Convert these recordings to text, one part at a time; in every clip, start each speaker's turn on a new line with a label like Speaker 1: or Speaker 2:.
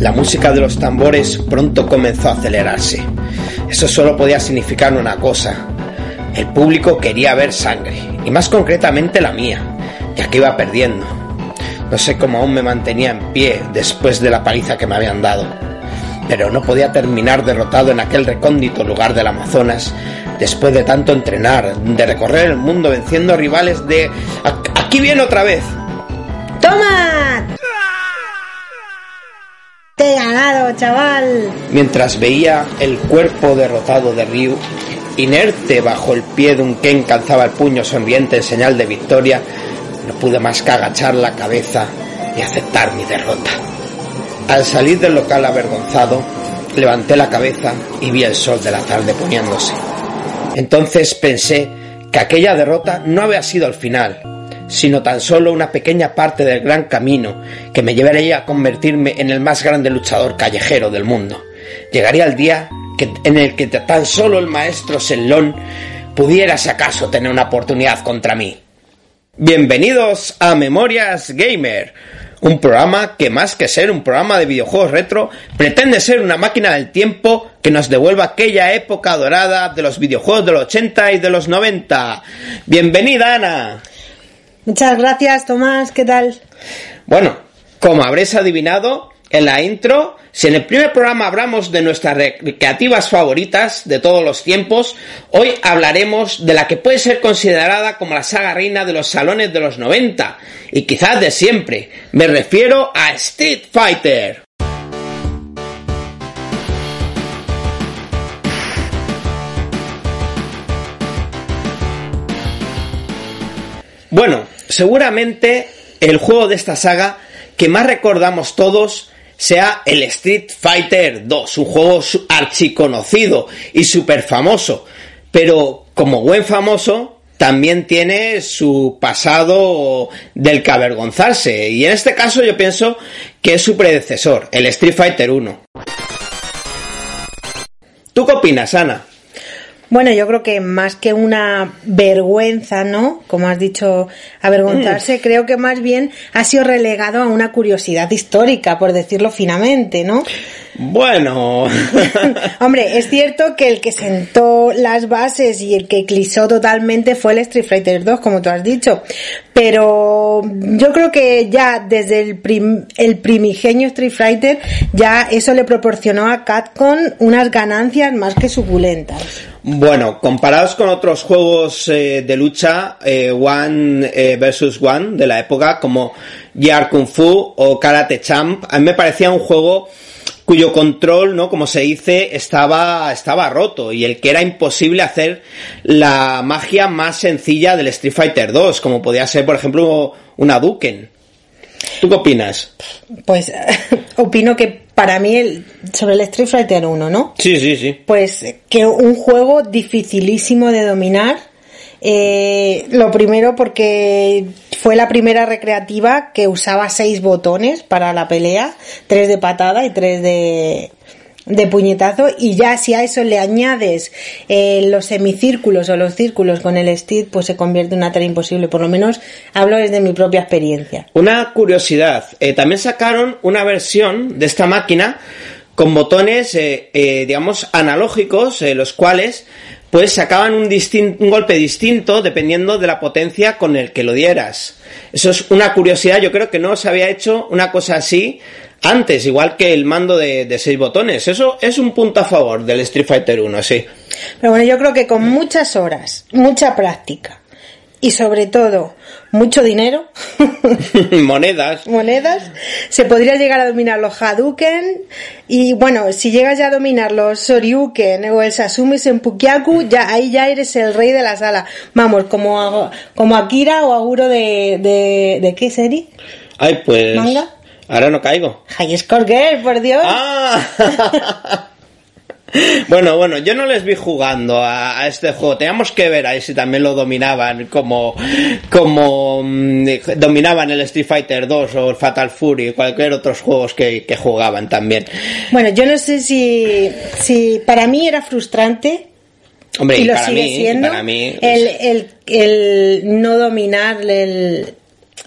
Speaker 1: la música de los tambores pronto comenzó a acelerarse. Eso solo podía significar una cosa. El público quería ver sangre, y más concretamente la mía, ya que iba perdiendo. No sé cómo aún me mantenía en pie después de la paliza que me habían dado. Pero no podía terminar derrotado en aquel recóndito lugar del Amazonas después de tanto entrenar, de recorrer el mundo venciendo rivales de... Aquí viene otra vez.
Speaker 2: ¡Toma! Ganado, chaval.
Speaker 1: Mientras veía el cuerpo derrotado de Ryu, inerte bajo el pie de un Ken que alzaba el puño sonriente en señal de victoria, no pude más que agachar la cabeza y aceptar mi derrota. Al salir del local avergonzado, levanté la cabeza y vi el sol de la tarde poniéndose. Entonces pensé que aquella derrota no había sido el final, sino tan solo una pequeña parte del gran camino que me llevaría a convertirme en el más grande luchador callejero del mundo. Llegaría el día que, en el que tan solo el maestro Sellón pudiera si acaso tener una oportunidad contra mí. Bienvenidos a Memorias Gamer, un programa que más que ser un programa de videojuegos retro, pretende ser una máquina del tiempo que nos devuelva aquella época dorada de los videojuegos de los 80 y de los 90. Bienvenida, Ana.
Speaker 2: Muchas gracias, Tomás. ¿Qué tal?
Speaker 1: Bueno, como habréis adivinado, en la intro, si en el primer programa hablamos de nuestras recreativas favoritas de todos los tiempos, hoy hablaremos de la que puede ser considerada como la saga reina de los salones de los 90 y quizás de siempre. Me refiero a Street Fighter. Bueno, seguramente el juego de esta saga que más recordamos todos sea el Street Fighter 2, un juego archiconocido y súper famoso, pero como buen famoso también tiene su pasado del que avergonzarse y en este caso yo pienso que es su predecesor, el Street Fighter 1. ¿Tú qué opinas, Ana?
Speaker 2: Bueno, yo creo que más que una vergüenza, ¿no? Como has dicho, avergonzarse, mm. creo que más bien ha sido relegado a una curiosidad histórica, por decirlo finamente, ¿no?
Speaker 1: Bueno.
Speaker 2: Hombre, es cierto que el que sentó las bases y el que eclipsó totalmente fue el Street Fighter 2, como tú has dicho. Pero yo creo que ya desde el, el primigenio Street Fighter, ya eso le proporcionó a Capcom unas ganancias más que suculentas.
Speaker 1: Bueno, comparados con otros juegos eh, de lucha, eh, One eh, versus One de la época, como Yar Kung Fu o Karate Champ, a mí me parecía un juego cuyo control, ¿no? Como se dice, estaba, estaba roto y el que era imposible hacer la magia más sencilla del Street Fighter 2, como podía ser, por ejemplo, una Duken. ¿Tú qué opinas?
Speaker 2: Pues opino que para mí el, sobre el Street Fighter 1, ¿no?
Speaker 1: Sí, sí, sí.
Speaker 2: Pues que un juego dificilísimo de dominar. Eh, lo primero porque fue la primera recreativa que usaba seis botones para la pelea, tres de patada y tres de, de puñetazo y ya si a eso le añades eh, los semicírculos o los círculos con el stick pues se convierte en una tarea imposible por lo menos hablo desde mi propia experiencia.
Speaker 1: Una curiosidad eh, también sacaron una versión de esta máquina con botones eh, digamos analógicos los cuales pues sacaban un, un golpe distinto dependiendo de la potencia con el que lo dieras. Eso es una curiosidad, yo creo que no se había hecho una cosa así antes, igual que el mando de, de seis botones. Eso es un punto a favor del Street Fighter 1, sí.
Speaker 2: Pero bueno, yo creo que con muchas horas, mucha práctica y sobre todo mucho dinero,
Speaker 1: monedas,
Speaker 2: monedas, se podría llegar a dominar los Hadouken y bueno, si llegas ya a dominar los Soryuken o el Sasumi Senpukyaku, ya ahí ya eres el rey de la sala. Vamos, como como Akira o Aguro de de, de qué serie?
Speaker 1: Ay, pues ¿Manga? Ahora no caigo.
Speaker 2: High Score Girl, por Dios.
Speaker 1: Ah. Bueno, bueno, yo no les vi jugando a, este juego. Teníamos que ver ahí si también lo dominaban como, como mm, dominaban el Street Fighter 2 o el Fatal Fury o cualquier otros juegos que, que jugaban también.
Speaker 2: Bueno, yo no sé si, si para mí era frustrante
Speaker 1: Hombre,
Speaker 2: y, lo
Speaker 1: para
Speaker 2: sigue
Speaker 1: mí,
Speaker 2: siendo
Speaker 1: para mí,
Speaker 2: el, el, el no dominar el,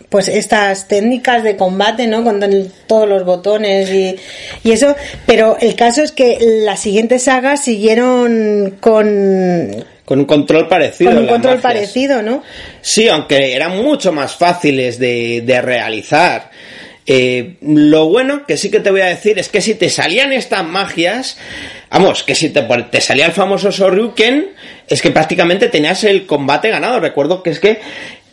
Speaker 2: pues estas técnicas de combate, ¿no? Con todos los botones y, Y eso, pero el caso es que las siguientes sagas siguieron con
Speaker 1: con un control parecido.
Speaker 2: Con un control parecido, ¿no?
Speaker 1: Sí, aunque eran mucho más fáciles de, de realizar. Eh, lo bueno que sí que te voy a decir es que si te salían estas magias, vamos, que si te, te salía el famoso Soryuken, es que prácticamente tenías el combate ganado. Recuerdo que es que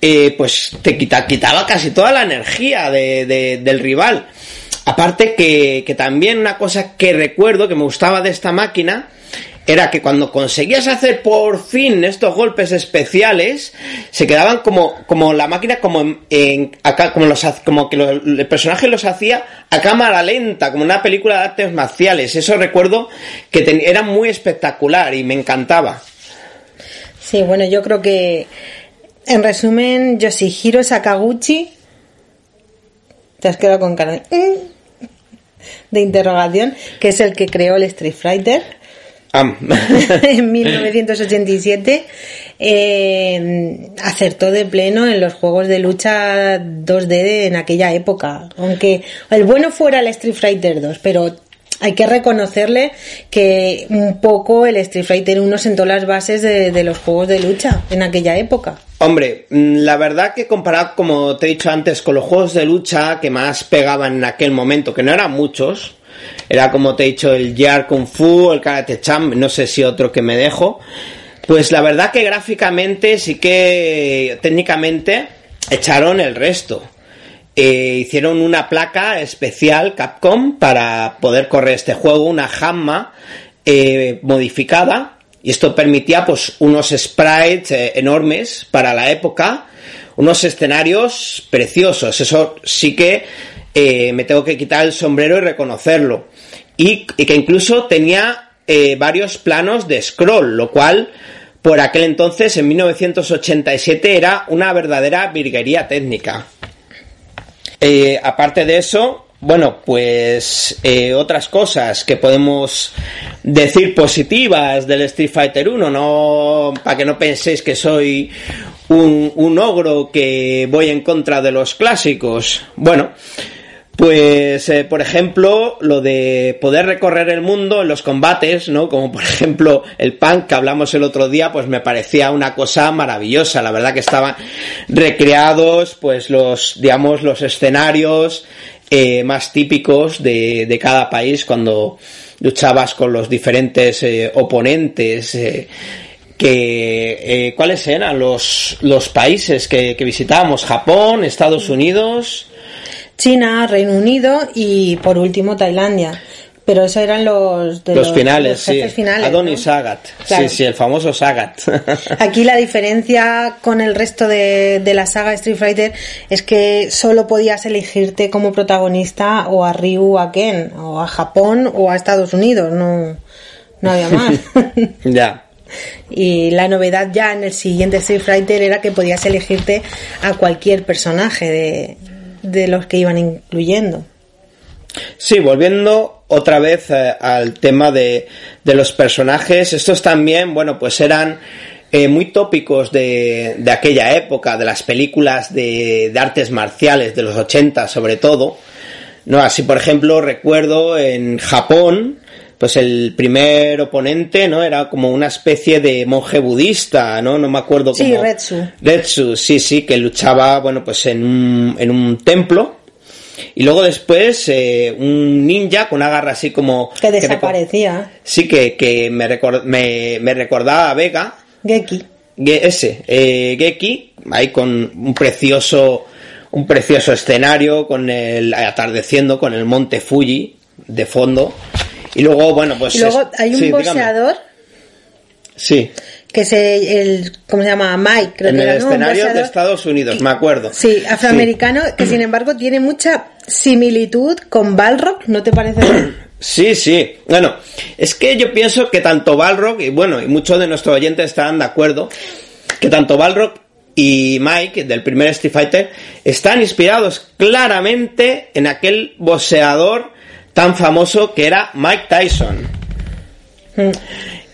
Speaker 1: eh, pues te quita, quitaba casi toda la energía de, de, del rival. Aparte que, que también una cosa que recuerdo que me gustaba de esta máquina era que cuando conseguías hacer por fin estos golpes especiales, se quedaban como, como la máquina como en, acá, como los, como que el personaje los hacía a cámara lenta, como una película de artes marciales. Eso recuerdo que era muy espectacular y me encantaba.
Speaker 2: Sí, bueno, yo creo que en resumen, Yoshihiro Sakaguchi te has quedado con cara de, mm", de interrogación, que es el que creó el Street Fighter en 1987 eh, acertó de pleno en los juegos de lucha 2D en aquella época. Aunque el bueno fuera el Street Fighter 2, pero hay que reconocerle que un poco el Street Fighter 1 sentó las bases de, de, los juegos de lucha en aquella época.
Speaker 1: Hombre, mm, la verdad que comparado, como te he dicho antes, con los juegos de lucha que más pegaban en aquel momento, que no eran muchos, era como te he dicho el Yar Kung Fu, el Karate Champ, no sé si otro que me dejo. Pues la verdad que gráficamente sí que técnicamente echaron el resto. Eh, hicieron una placa especial Capcom para poder correr este juego, una Hamma eh, modificada y esto permitía pues unos sprites eh, enormes para la época, unos escenarios preciosos. Eso sí que eh, me tengo que quitar el sombrero y reconocerlo. Y, que incluso tenía eh, varios planos de scroll, lo cual por aquel entonces, en 1987, era una verdadera virguería técnica. Aparte de eso, bueno, pues otras cosas que podemos decir positivas del Street Fighter 1, no para que no penséis que soy un, un ogro que voy en contra de los clásicos. Bueno, pues, eh, por ejemplo, lo de poder recorrer el mundo en los combates, ¿no? Como por ejemplo el punk que hablamos el otro día, pues me parecía una cosa maravillosa. La verdad que estaban recreados, pues los, digamos, los escenarios eh, más típicos de, de, cada país cuando luchabas con los diferentes eh, oponentes. Eh, que, ¿Cuáles eran los, los países que, que visitábamos? Japón, Estados Unidos.
Speaker 2: China, Reino Unido y por último Tailandia. Pero esos eran los
Speaker 1: de los, finales, sí. Finales, Adonis Sagat. Sí, sí, el famoso Sagat.
Speaker 2: Aquí la diferencia con el resto de, de, la saga Street Fighter es que solo podías elegirte como protagonista o a Ryu o a Ken, o a Japón o a Estados Unidos, no, no había más.
Speaker 1: ya.
Speaker 2: Y la novedad ya en el siguiente Street Fighter era que podías elegirte a cualquier personaje de, de los que iban incluyendo.
Speaker 1: Sí, volviendo otra vez eh, al tema de, de, los personajes, estos también, bueno, pues eran eh, muy tópicos de, de, aquella época, de las películas de, de, artes marciales de los 80 sobre todo. No, así por ejemplo recuerdo en Japón, pues el primer oponente, ¿no? Era como una especie de monje budista, ¿no? No me acuerdo cómo.
Speaker 2: Sí, Retsu.
Speaker 1: Retsu, sí, sí, que luchaba, bueno, pues en un, en un templo. Y luego después eh, un ninja con una garra así como...
Speaker 2: Que desaparecía.
Speaker 1: sí, que, que me, me, me, recordaba a Vega.
Speaker 2: Geki.
Speaker 1: ese, eh, Geki, ahí con un precioso, un precioso escenario, con el atardeciendo, con el monte Fuji de fondo. Y luego, bueno, pues.
Speaker 2: Y luego hay un boxeador.
Speaker 1: Sí.
Speaker 2: Que es el, ¿cómo se llama? Mike,
Speaker 1: creo en que el escenario de Estados Unidos, me acuerdo.
Speaker 2: Sí, afroamericano, que sin embargo tiene mucha similitud con Balrog, ¿no te parece?
Speaker 1: Sí, sí. Bueno, es que yo pienso que tanto Balrog, y bueno, y muchos de nuestros oyentes estarán de acuerdo, que tanto Balrog y Mike, del primer Street Fighter, están inspirados claramente en aquel boxeador tan famoso que era Mike Tyson. Hmm.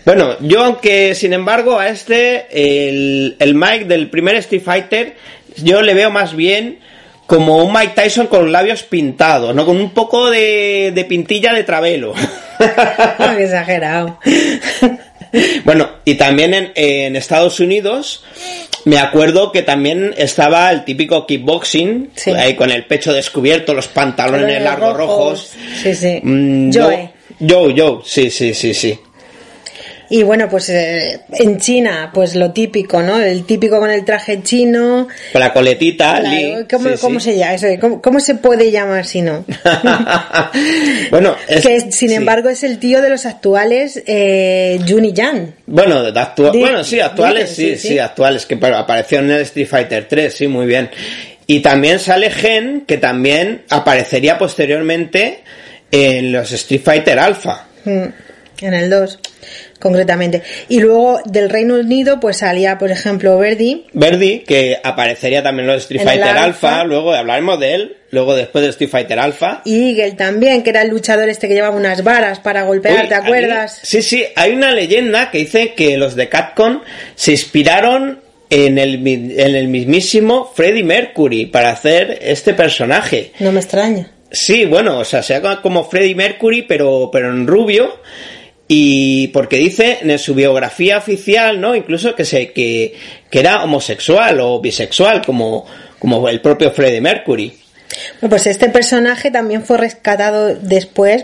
Speaker 1: Bueno, yo aunque sin embargo a este, el, el Mike del primer Street Fighter, yo le veo más bien como un Mike Tyson con labios pintados, ¿no? Con un poco de, de pintilla de travelo.
Speaker 2: Qué exagerado.
Speaker 1: Bueno, y también en, en Estados Unidos me acuerdo que también estaba el típico kickboxing,
Speaker 2: Sí.
Speaker 1: ahí con el pecho descubierto, los pantalones largos rojos.
Speaker 2: Sí, sí.
Speaker 1: Mm,
Speaker 2: Joe.
Speaker 1: Joe, Joe, sí, sí, sí, sí.
Speaker 2: Y bueno, pues eh, en China, pues lo típico, ¿no? El típico con el traje chino.
Speaker 1: Con la coletita.
Speaker 2: ¿Cómo,
Speaker 1: sí,
Speaker 2: cómo
Speaker 1: sí.
Speaker 2: se llama eso? ¿Cómo, cómo se puede llamar si no?
Speaker 1: bueno, es-
Speaker 2: que sin
Speaker 1: sí.
Speaker 2: embargo es el tío de los actuales eh, Jun y Jan.
Speaker 1: Bueno, de actua-
Speaker 2: Di-
Speaker 1: bueno, sí, actuales, sí,
Speaker 2: sí,
Speaker 1: actuales, que apareció en el Street Fighter 3, sí, muy bien. Y también sale Gen, que también aparecería posteriormente en los Street Fighter Alpha.
Speaker 2: Mm, En el 2, concretamente. Y luego del Reino Unido, pues salía, por ejemplo, Verdi.
Speaker 1: Verdi, que aparecería también en los Street
Speaker 2: En
Speaker 1: Fighter Alpha,
Speaker 2: Alpha.
Speaker 1: luego hablaremos de él, luego después de Street Fighter Alpha.
Speaker 2: Y Eagle también, que era el luchador este que llevaba unas varas para golpear,
Speaker 1: Uy,
Speaker 2: ¿te acuerdas?
Speaker 1: sí, sí, hay una leyenda que dice que los de Capcom se inspiraron en el, en el mismísimo Freddie Mercury para hacer este personaje.
Speaker 2: No me extraña.
Speaker 1: Sí, bueno, o sea, sea como Freddie Mercury, pero, pero en rubio. Y porque dice en su biografía oficial, ¿no? Incluso que se, que, que era homosexual o bisexual, como, como el propio Freddie Mercury.
Speaker 2: Bueno, pues este personaje también fue rescatado después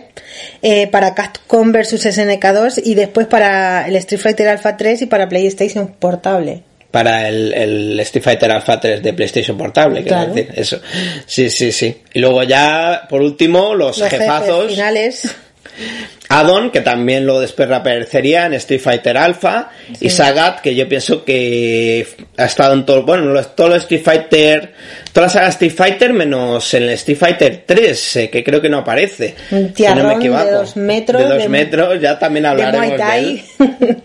Speaker 2: eh, para Capcom vs SNK2 y después para el Street Fighter Alpha 3 y para PlayStation Portable.
Speaker 1: Para el, el Street Fighter Alpha 3 de PlayStation Portable, quiero
Speaker 2: Claro.
Speaker 1: decir, eso. Sí, sí, sí. Y luego ya, por último, los,
Speaker 2: Los
Speaker 1: jefazos.
Speaker 2: jefes finales.
Speaker 1: Addon, que también lo después reaparecería en Street Fighter Alpha, y Sagat, que yo pienso que ha estado en todo, bueno, los- todo los Street Fighter, toda la saga Street Fighter menos en el Street Fighter 3, eh, que creo que no aparece.
Speaker 2: Un
Speaker 1: si no
Speaker 2: tiarrón
Speaker 1: me
Speaker 2: de dos metros,
Speaker 1: De dos
Speaker 2: de-
Speaker 1: metros, ya también hablaremos de, él.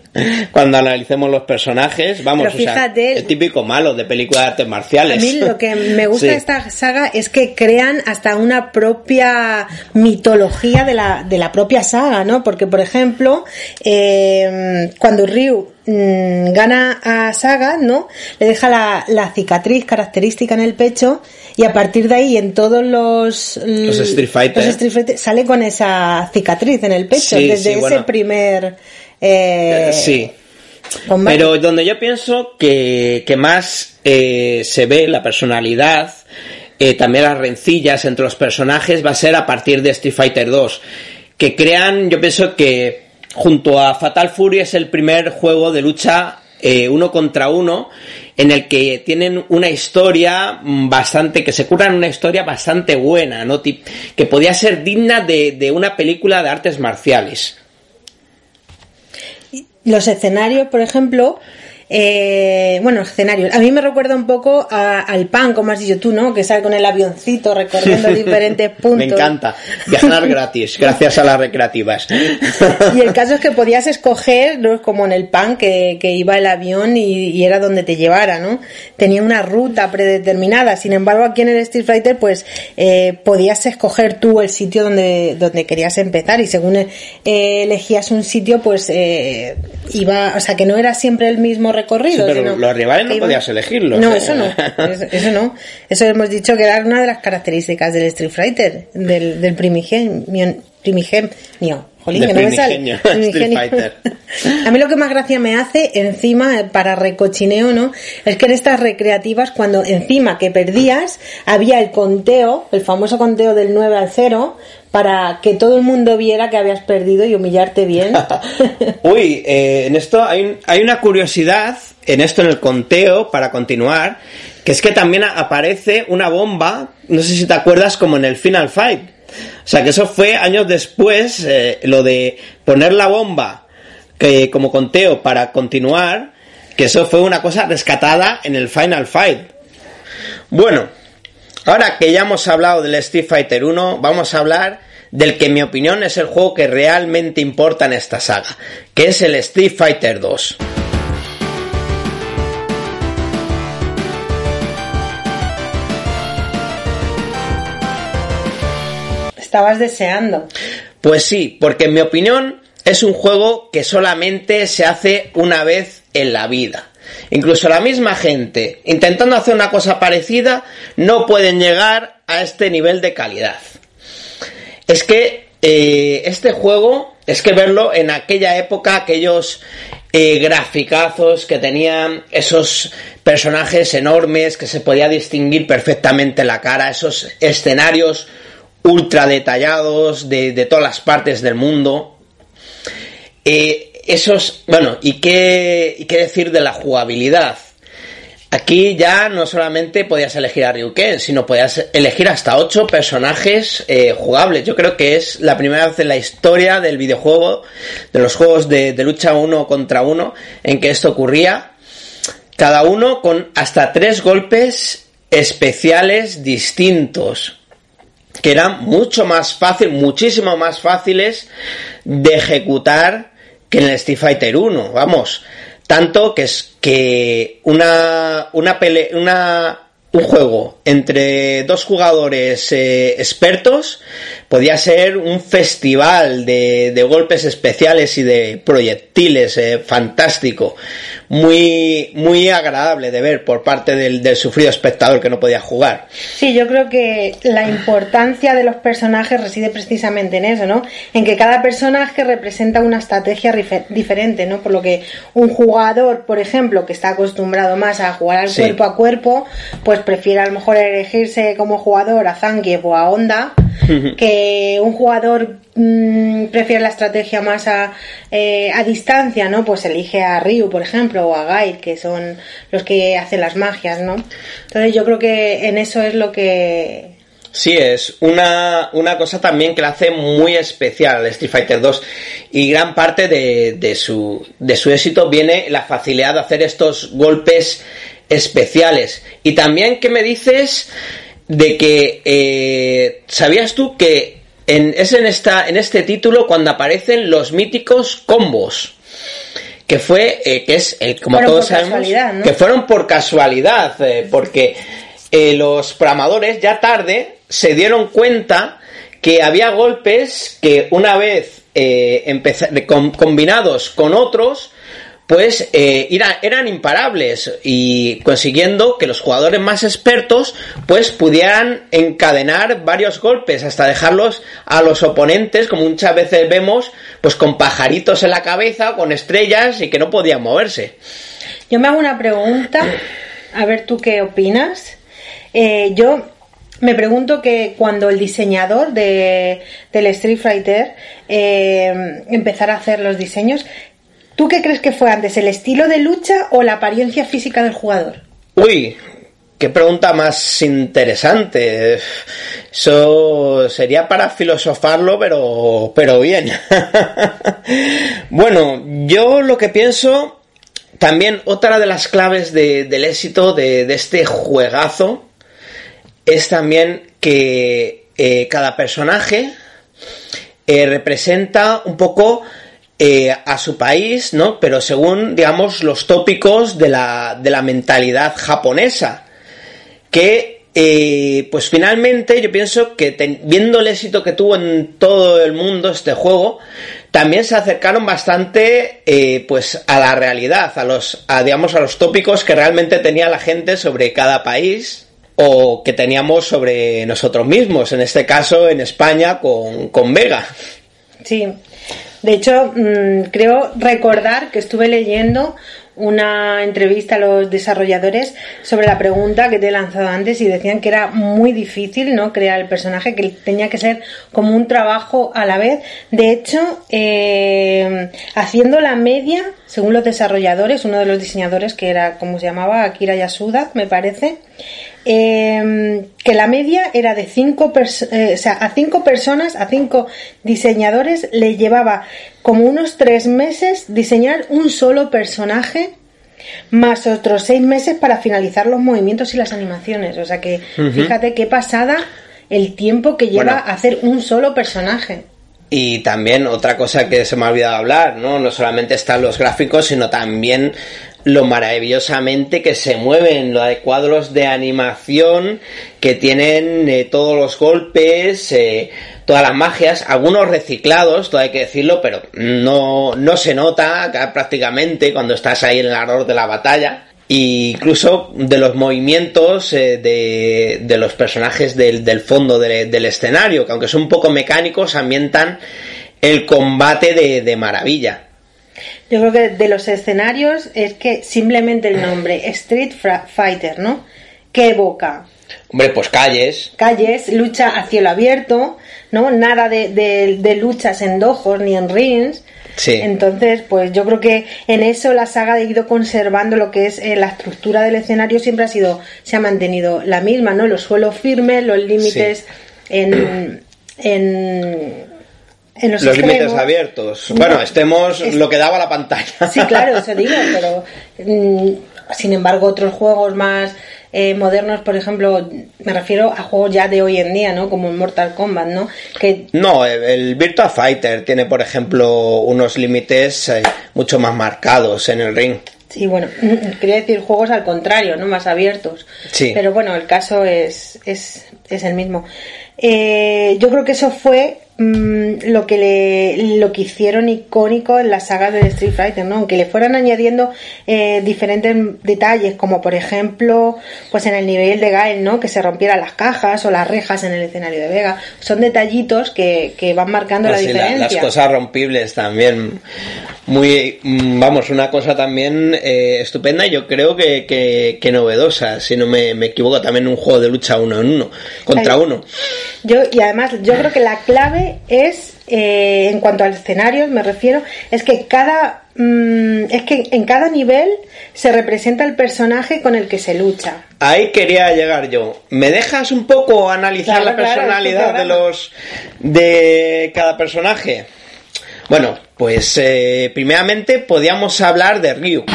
Speaker 1: Cuando analicemos los personajes, vamos,
Speaker 2: Pero
Speaker 1: o sea,
Speaker 2: fíjate-
Speaker 1: el típico malo de película de artes
Speaker 2: A
Speaker 1: marciales.
Speaker 2: mí lo que me gusta
Speaker 1: Sí.
Speaker 2: de esta saga es que crean hasta una propia mitología de la, de la propia saga, ¿no? Porque, por ejemplo, eh, cuando Ryu mm, gana a Saga, ¿no? Le deja la, la cicatriz característica en el pecho y a partir de ahí en todos los,
Speaker 1: Los Street Fighter.
Speaker 2: los Street Fighter sale con esa cicatriz en el pecho
Speaker 1: Sí,
Speaker 2: desde
Speaker 1: sí,
Speaker 2: ese
Speaker 1: bueno.
Speaker 2: primer eh,
Speaker 1: Eh, sí.
Speaker 2: combate.
Speaker 1: Pero donde yo pienso que, que más eh, se ve la personalidad, eh, también las rencillas entre los personajes, va a ser a partir de Street Fighter 2. Que crean, yo pienso que junto a Fatal Fury es el primer juego de lucha eh, uno contra uno en el que tienen una historia bastante, que se curan una historia bastante buena, ¿no? Que podía ser digna de, de una película de artes marciales.
Speaker 2: los escenarios, por ejemplo, eh, bueno, escenarios. A mí me recuerda un poco a- al pan, como has dicho tú, ¿no? Que sale con el avioncito recorriendo diferentes puntos.
Speaker 1: Me encanta. Viajar gratis, gracias a las recreativas.
Speaker 2: Y el caso es que podías escoger, ¿no? como en el pan, que, que iba el avión y, y era donde te llevara, ¿no? Tenía una ruta predeterminada. Sin embargo, aquí en el Street Fighter, pues, eh, podías escoger tú el sitio donde, donde querías empezar y según eh, elegías un sitio, pues, eh, iba, o sea, que no era siempre el mismo recorrido.
Speaker 1: Sí, pero
Speaker 2: sino
Speaker 1: los rivales no podías elegirlos,
Speaker 2: No,
Speaker 1: ¿eh?
Speaker 2: eso no. Eso, eso no. Eso hemos dicho que era una de las características del Street Fighter, del, del primigenio. primigenio. Jolín, que no me sale. A mí lo que más gracia me hace, encima, para recochineo, ¿no? Es que en estas recreativas, cuando encima que perdías, había el conteo, el famoso conteo del 9 al 0, para que todo el mundo viera que habías perdido y humillarte bien.
Speaker 1: Uy, eh, en esto hay, hay una curiosidad, en esto en el conteo, para continuar, que es que también aparece una bomba, no sé si te acuerdas, como en el Final Fight. O sea, que eso fue años después, eh, lo de poner la bomba que como conteo para continuar, que eso fue una cosa rescatada en el Final Fight. Bueno, ahora que ya hemos hablado del Street Fighter 1, vamos a hablar del que en mi opinión es el juego que realmente importa en esta saga, que es el Street Fighter 2.
Speaker 2: Estabas deseando.
Speaker 1: Pues sí, porque en mi opinión es un juego que solamente se hace una vez en la vida. incluso la misma gente, intentando hacer una cosa parecida, no pueden llegar a este nivel de calidad. Es que eh, este juego, es que verlo en aquella época, aquellos eh, graficazos que tenían esos personajes enormes que se podía distinguir perfectamente la cara, esos escenarios ultra detallados de, de todas las partes del mundo. Eh, esos, bueno, ¿y qué, ¿y qué decir de la jugabilidad? Aquí ya no solamente podías elegir a Ryuken, sino podías elegir hasta ocho personajes eh, jugables. Yo creo que es la primera vez en la historia del videojuego, de los juegos de, de lucha uno contra uno, en que esto ocurría. Cada uno con hasta tres golpes especiales distintos que eran mucho más fácil, muchísimo más fáciles de ejecutar que en el Street Fighter 1, vamos. Tanto que es que una, una pele, una, un juego entre dos jugadores eh, expertos podía ser un festival de, de, golpes especiales y de proyectiles eh, fantástico. Muy muy agradable de ver por parte del, del, sufrido espectador que no podía jugar.
Speaker 2: Sí yo creo que la importancia de los personajes reside precisamente en eso no en que cada personaje representa una estrategia diferente no por lo que un jugador por ejemplo que está acostumbrado más a jugar al sí. cuerpo a cuerpo pues prefiere a lo mejor elegirse como jugador a Zangief o a Honda que un jugador mmm, prefiere la estrategia más a, eh, a, distancia, ¿no? Pues elige a Ryu, por ejemplo, o a Guide, que son los que hacen las magias, ¿no? Entonces yo creo que en eso es lo que...
Speaker 1: Sí, es una, una cosa también que la hace muy especial al Street Fighter 2 y gran parte de, de, su, de su éxito viene la facilidad de hacer estos golpes especiales. Y también, ¿qué me dices de que eh, sabías tú que en, es en, esta, en este título cuando aparecen los míticos combos? que fue, eh, que es, eh, como
Speaker 2: fueron
Speaker 1: todos sabemos,
Speaker 2: ¿no?
Speaker 1: que fueron por casualidad, eh, porque los programadores ya tarde se dieron cuenta que había golpes que una vez combinados con otros, pues eh, era, eran imparables y consiguiendo que los jugadores más expertos pues pudieran encadenar varios golpes hasta dejarlos a los oponentes como muchas veces vemos pues con pajaritos en la cabeza con estrellas y que no podían moverse.
Speaker 2: Yo me hago una pregunta a ver tú qué opinas. Eh, yo me pregunto que cuando el diseñador de, del Street Fighter eh, empezara a hacer los diseños, ¿Tú qué crees que fue antes, el estilo de lucha o la apariencia física del jugador?
Speaker 1: Uy, qué pregunta más interesante. Eso sería para filosofarlo, pero, pero bien. bueno, yo lo que pienso, también otra de las claves de, del éxito de, de, este juegazo es también que eh, cada personaje eh, representa un poco eh, a su país, ¿no? Pero según, digamos, los tópicos de la, de la mentalidad japonesa. Que, eh, pues finalmente yo pienso que viendo el éxito que tuvo en todo el mundo este juego, también se acercaron bastante, eh, pues, a la realidad, a los, a, digamos, a los tópicos que realmente tenía la gente sobre cada país, o que teníamos sobre nosotros mismos, en este caso en España con, con Vega.
Speaker 2: Sí, de hecho, mmm, creo recordar que estuve leyendo una entrevista a los desarrolladores sobre la pregunta que te he lanzado antes y decían que era muy difícil no crear el personaje que tenía que ser como un trabajo a la vez. De hecho eh, haciendo la media según los desarrolladores uno de los diseñadores que era como se llamaba Akira Yasuda me parece eh, que la media era de cinco eh, o sea, a cinco personas, a cinco diseñadores le llevaba como unos tres meses diseñar un solo personaje más otros seis meses para finalizar los movimientos y las animaciones. O sea que uh -huh. fíjate qué pasada el tiempo que lleva bueno. hacer un solo personaje.
Speaker 1: Y también otra cosa que se me ha olvidado hablar, ¿no? No solamente están los gráficos, sino también lo maravillosamente que se mueven, los cuadros de animación que tienen eh, todos los golpes, eh, todas las magias, algunos reciclados, todo hay que decirlo, pero no, no se nota prácticamente cuando estás ahí en el ardor de la batalla. E incluso de los movimientos eh, de, de, los personajes del, del fondo del escenario, que aunque son un poco mecánicos, ambientan el combate de, de maravilla.
Speaker 2: Yo creo que de los escenarios es que simplemente el nombre Street Fighter, ¿no? ¿Qué evoca?
Speaker 1: Hombre, pues calles.
Speaker 2: Calles, lucha a cielo abierto, ¿no? Nada de, de, luchas en dojos ni en rings.
Speaker 1: Sí.
Speaker 2: Entonces, pues yo creo que en eso la saga ha ido conservando lo que es eh, la estructura del escenario siempre ha sido, se ha mantenido la misma, ¿no? Los suelos firmes, los límites en, en
Speaker 1: los, límites abiertos. Bueno, estemos lo que daba la pantalla.
Speaker 2: Sí, claro, eso digo, pero mm, sin embargo otros juegos más eh, modernos, por ejemplo, me refiero a juegos ya de hoy en día, ¿no? Como el Mortal Kombat, ¿no? Que...
Speaker 1: No, el, Virtua Fighter tiene, por ejemplo, unos límites eh, mucho más marcados en el ring.
Speaker 2: Sí, bueno, quería decir juegos al contrario, ¿no? Más abiertos.
Speaker 1: Sí.
Speaker 2: Pero bueno, el caso es, es, es el mismo. Eh, yo creo que eso fue Mm, lo que le, lo que hicieron icónico en la saga de Street Fighter, ¿no? Aunque le fueran añadiendo eh, diferentes detalles, como por ejemplo, pues en el nivel de Gael, ¿no? Que se rompieran las cajas o las rejas en el escenario de Vega. Son detallitos que, que van marcando la diferencia.
Speaker 1: las cosas rompibles también. Muy, mm, vamos, una cosa también eh, estupenda y yo creo que, que, novedosa, si no me, me, equivoco, también un juego de lucha uno en uno, contra uno.
Speaker 2: Yo, y además, yo creo que la clave es, eh, en cuanto al escenario me refiero, es que cada mm, es que en cada nivel se representa el personaje con el que se lucha.
Speaker 1: Ahí quería llegar yo. ¿Me dejas un poco analizar la personalidad de los de cada personaje? Bueno, pues eh, primeramente podíamos hablar de Ryu.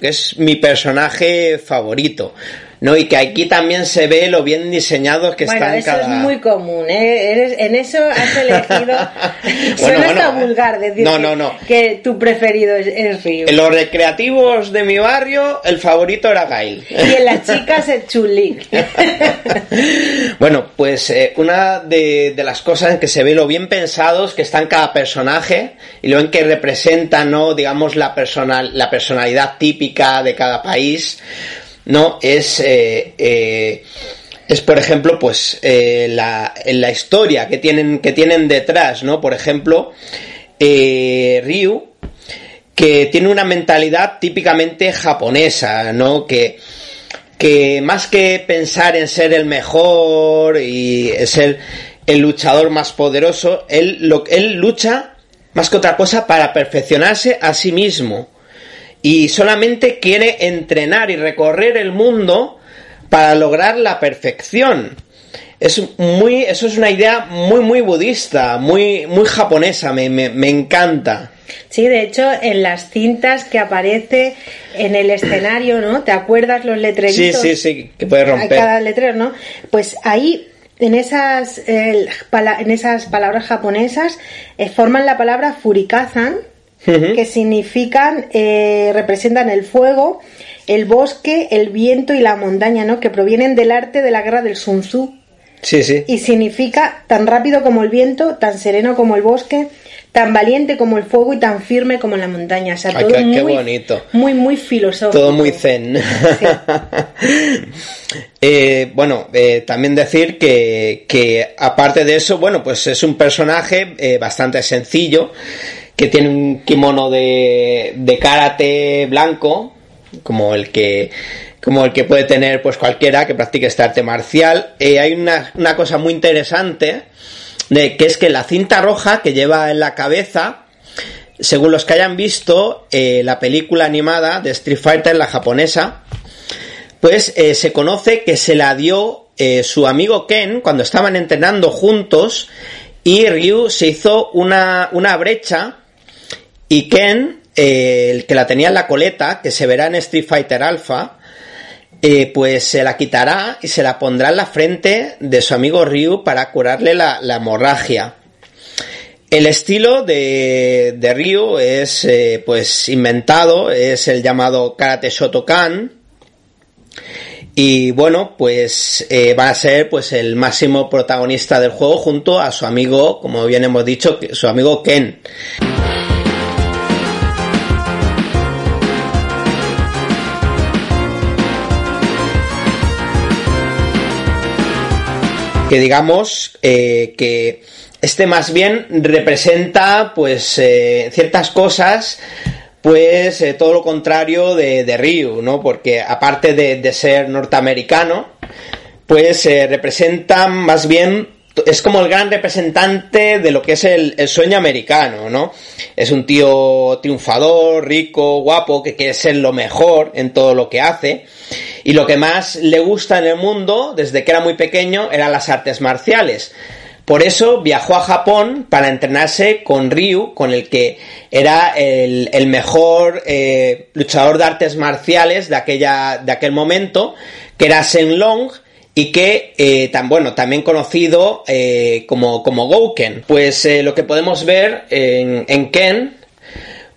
Speaker 1: Es mi personaje favorito. ¿No? Y que aquí también se ve lo bien diseñados que
Speaker 2: bueno,
Speaker 1: están
Speaker 2: eso es muy común, ¿eh? Eres, en eso has elegido... Suena hasta vulgar decir
Speaker 1: no, no, no.
Speaker 2: Que, tu preferido es, Ryu.
Speaker 1: En los recreativos de mi barrio, el favorito era Gail.
Speaker 2: Y en las chicas, el Chuli.
Speaker 1: bueno, pues eh, una de, de, las cosas en que se ve lo bien pensados que están cada personaje y lo en que representa, ¿no? Digamos, la, personal, la personalidad típica de cada país ¿no? Es, eh, eh, es por ejemplo, pues, eh, la, la, historia que tienen, que tienen detrás, ¿no? Por ejemplo, Ryu, que tiene una mentalidad típicamente japonesa, ¿no? Que, que más que pensar en ser el mejor y ser el luchador más poderoso, él, lo, él lucha más que otra cosa para perfeccionarse a sí mismo y solamente quiere entrenar y recorrer el mundo para lograr la perfección. Es muy, eso es una idea muy, muy budista, muy, muy japonesa, me, me, encanta.
Speaker 2: Sí, de hecho, en las cintas que aparece en el escenario, ¿no? ¿Te acuerdas los letreritos?
Speaker 1: Sí, sí, sí, que puede romper.
Speaker 2: Cada letrero, ¿no? Pues ahí, en esas, en esas palabras japonesas, eh, forman la palabra furikazan, que significan, eh, representan el fuego, el bosque, el viento y la montaña, ¿no? Que provienen del arte de la guerra del Sun Tzu.
Speaker 1: Sí, sí.
Speaker 2: Y significa tan rápido como el viento, tan sereno como el bosque, tan valiente como el fuego y tan firme como la montaña. O sea, todo
Speaker 1: qué,
Speaker 2: muy,
Speaker 1: bonito.
Speaker 2: Muy, muy filosófico.
Speaker 1: Todo muy zen. eh, bueno, eh, también decir que, que, aparte de eso, bueno, pues es un personaje eh, bastante sencillo que tiene un kimono de, de karate blanco, como el que como el que puede tener pues cualquiera que practique este arte marcial. Eh, hay una, una, cosa muy interesante de que es que la cinta roja que lleva en la cabeza, según los que hayan visto eh, la película animada de Street Fighter, la japonesa, pues eh, se conoce que se la dio su amigo Ken cuando estaban entrenando juntos y Ryu se hizo una, una brecha Y Ken, eh, el que la tenía en la coleta, que se verá en Street Fighter Alpha, eh, pues se la quitará y se la pondrá en la frente de su amigo Ryu para curarle la, hemorragia. El estilo de, de Ryu es eh, pues inventado, es el llamado Karate Shotokan. Y bueno, pues va a ser pues el máximo protagonista del juego junto a su amigo, como bien hemos dicho, su amigo Ken. Que digamos eh, que este más bien representa pues eh, ciertas cosas pues eh, todo lo contrario de, de, Ryu, ¿no? Porque aparte de, ser norteamericano, pues representa más bien es como el gran representante de lo que es el, sueño americano, ¿no? Es un tío triunfador, rico, guapo, que quiere ser lo mejor en todo lo que hace. Y lo que más le gusta en el mundo, desde que era muy pequeño, eran las artes marciales. Por eso viajó a Japón para entrenarse con Ryu, con el que era el, mejor eh, luchador de artes marciales de, aquella, de aquel momento, que era Shen Long, y que eh, tan bueno también conocido eh, como, como Gouken pues lo que podemos ver en, en Ken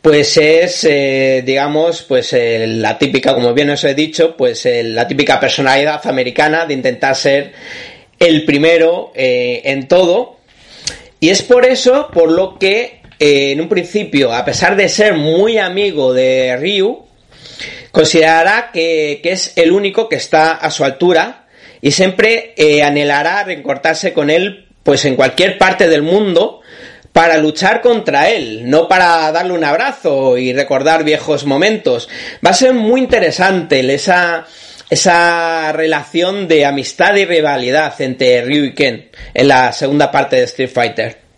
Speaker 1: pues es, eh, digamos, pues la típica, como bien os he dicho, pues la típica personalidad americana de intentar ser el primero eh, en todo. Y es por eso, por lo que eh, en un principio, a pesar de ser muy amigo de Ryu, considerará que, que, es el único que está a su altura y siempre anhelará recortarse con él, pues en cualquier parte del mundo, para luchar contra él, no para darle un abrazo y recordar viejos momentos. Va a ser muy interesante esa, esa relación de amistad y rivalidad entre Ryu y Ken en la segunda parte de Street Fighter.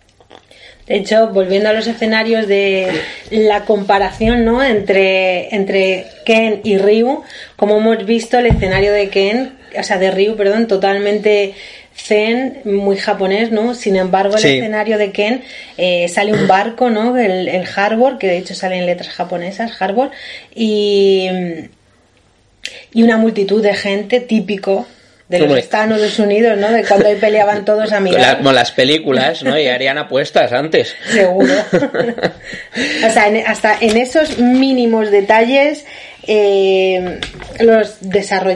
Speaker 2: De hecho, volviendo a los escenarios de la comparación ¿no? entre, entre Ken y Ryu, como hemos visto el escenario de Ken, o sea, de Ryu, perdón, totalmente zen, muy japonés, ¿no? Sin embargo, el escenario de Ken eh, sale un barco, ¿no? El, el Harbor, que de hecho sale en letras japonesas, Harbor, y, y una multitud de gente típico de los Estados Unidos, ¿no? De cuando ahí peleaban todos a mirar.
Speaker 1: Como las películas, ¿no? Y harían apuestas antes.
Speaker 2: Seguro. o sea, hasta en esos mínimos detalles eh, los,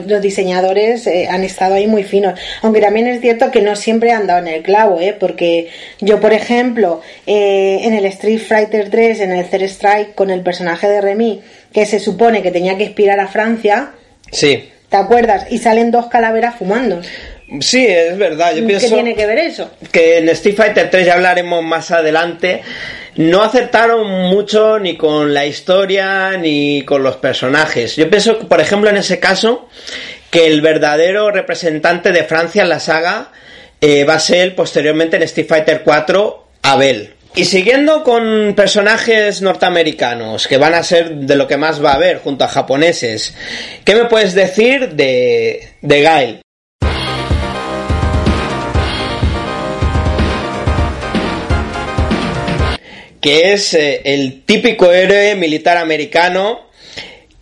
Speaker 2: los diseñadores eh, han estado ahí muy finos. Aunque también es cierto que no siempre han dado en el clavo, ¿eh? porque yo, por ejemplo, eh, en el Street Fighter 3, en el Third Strike, con el personaje de Remy, que se supone que tenía que inspirar a Francia.
Speaker 1: Sí.
Speaker 2: ¿Te acuerdas? Y salen dos calaveras fumando.
Speaker 1: Sí, es verdad. Yo pienso
Speaker 2: ¿Qué tiene que ver eso?
Speaker 1: Que en Street Fighter 3 ya hablaremos más adelante. No acertaron mucho ni con la historia ni con los personajes. Yo pienso, por ejemplo, en ese caso, que el verdadero representante de Francia en la saga eh, va a ser posteriormente en Street Fighter 4 Abel. Y siguiendo con personajes norteamericanos, que van a ser de lo que más va a haber junto a japoneses, ¿qué me puedes decir de, de Gail? que es eh, el típico héroe militar americano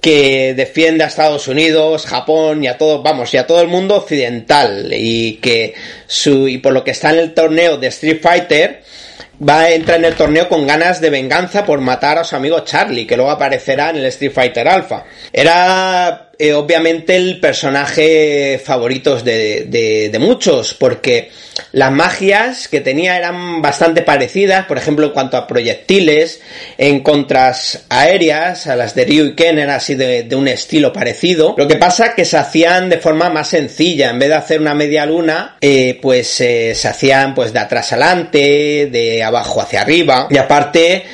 Speaker 1: que defiende a Estados Unidos, Japón y a todo, vamos, y a todo el mundo occidental y que su y por lo que está en el torneo de Street Fighter va a entrar en el torneo con ganas de venganza por matar a su amigo Charlie, que luego aparecerá en el Street Fighter Alpha. Era eh, obviamente el personaje favorito de, de, muchos, porque las magias que tenía eran bastante parecidas, por ejemplo, en cuanto a proyectiles, en contras aéreas, a las de Ryu y Ken eran así de, un estilo parecido. Lo que pasa que se hacían de forma más sencilla, en vez de hacer una media luna, eh, pues eh, se hacían pues de atrás adelante, de abajo hacia arriba, y aparte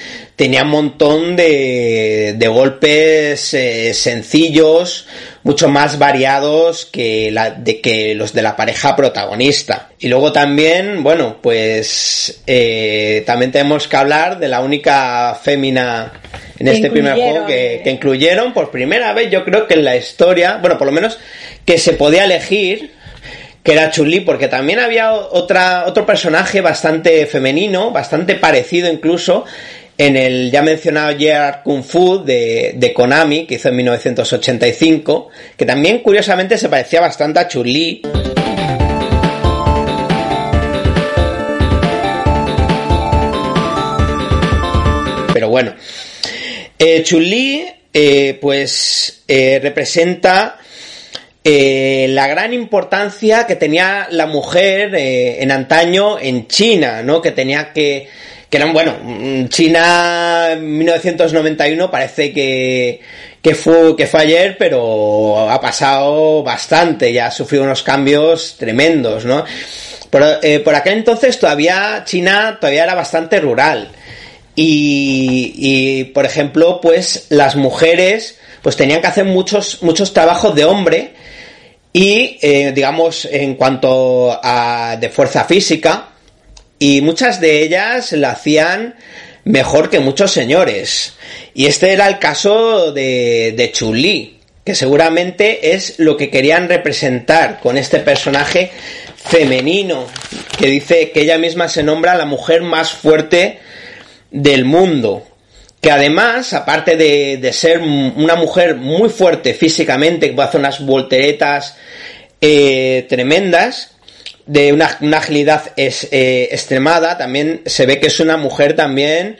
Speaker 1: tenía un montón de, de golpes eh, sencillos, mucho más variados que, la, de, que los de la pareja protagonista. Y luego también, bueno, pues eh, también tenemos que hablar de la única fémina en este primer juego que, que incluyeron por primera vez, yo creo que en la historia, bueno, por lo menos que se podía elegir que era Chun-Li, porque también había otra, otro personaje bastante femenino, bastante parecido incluso, en el ya mencionado Year Kung Fu de, Konami, que hizo en 1985, que también curiosamente se parecía bastante a Chun-Li. Pero bueno, eh, eh, pues eh, representa eh, la gran importancia que tenía la mujer en antaño en China, ¿no? Que tenía que que eran, bueno, mm, China en 1991 parece que, que, fue, que fue ayer, pero ha pasado bastante, ya ha sufrido unos cambios tremendos, ¿no? Por, eh, por aquel entonces todavía China todavía era bastante rural. Y, y, por ejemplo, pues las mujeres pues tenían que hacer muchos, muchos trabajos de hombre y, eh, digamos, en cuanto a de fuerza física, y muchas de ellas la hacían mejor que muchos señores. Y este era el caso de, de Chun-Li, que seguramente es lo que querían representar con este personaje femenino, que dice que ella misma se nombra la mujer más fuerte del mundo. Que además, aparte de, de ser una mujer muy fuerte físicamente, que puede hacer unas volteretas eh, tremendas, de una, agilidad eh, extremada, también se ve que es una mujer también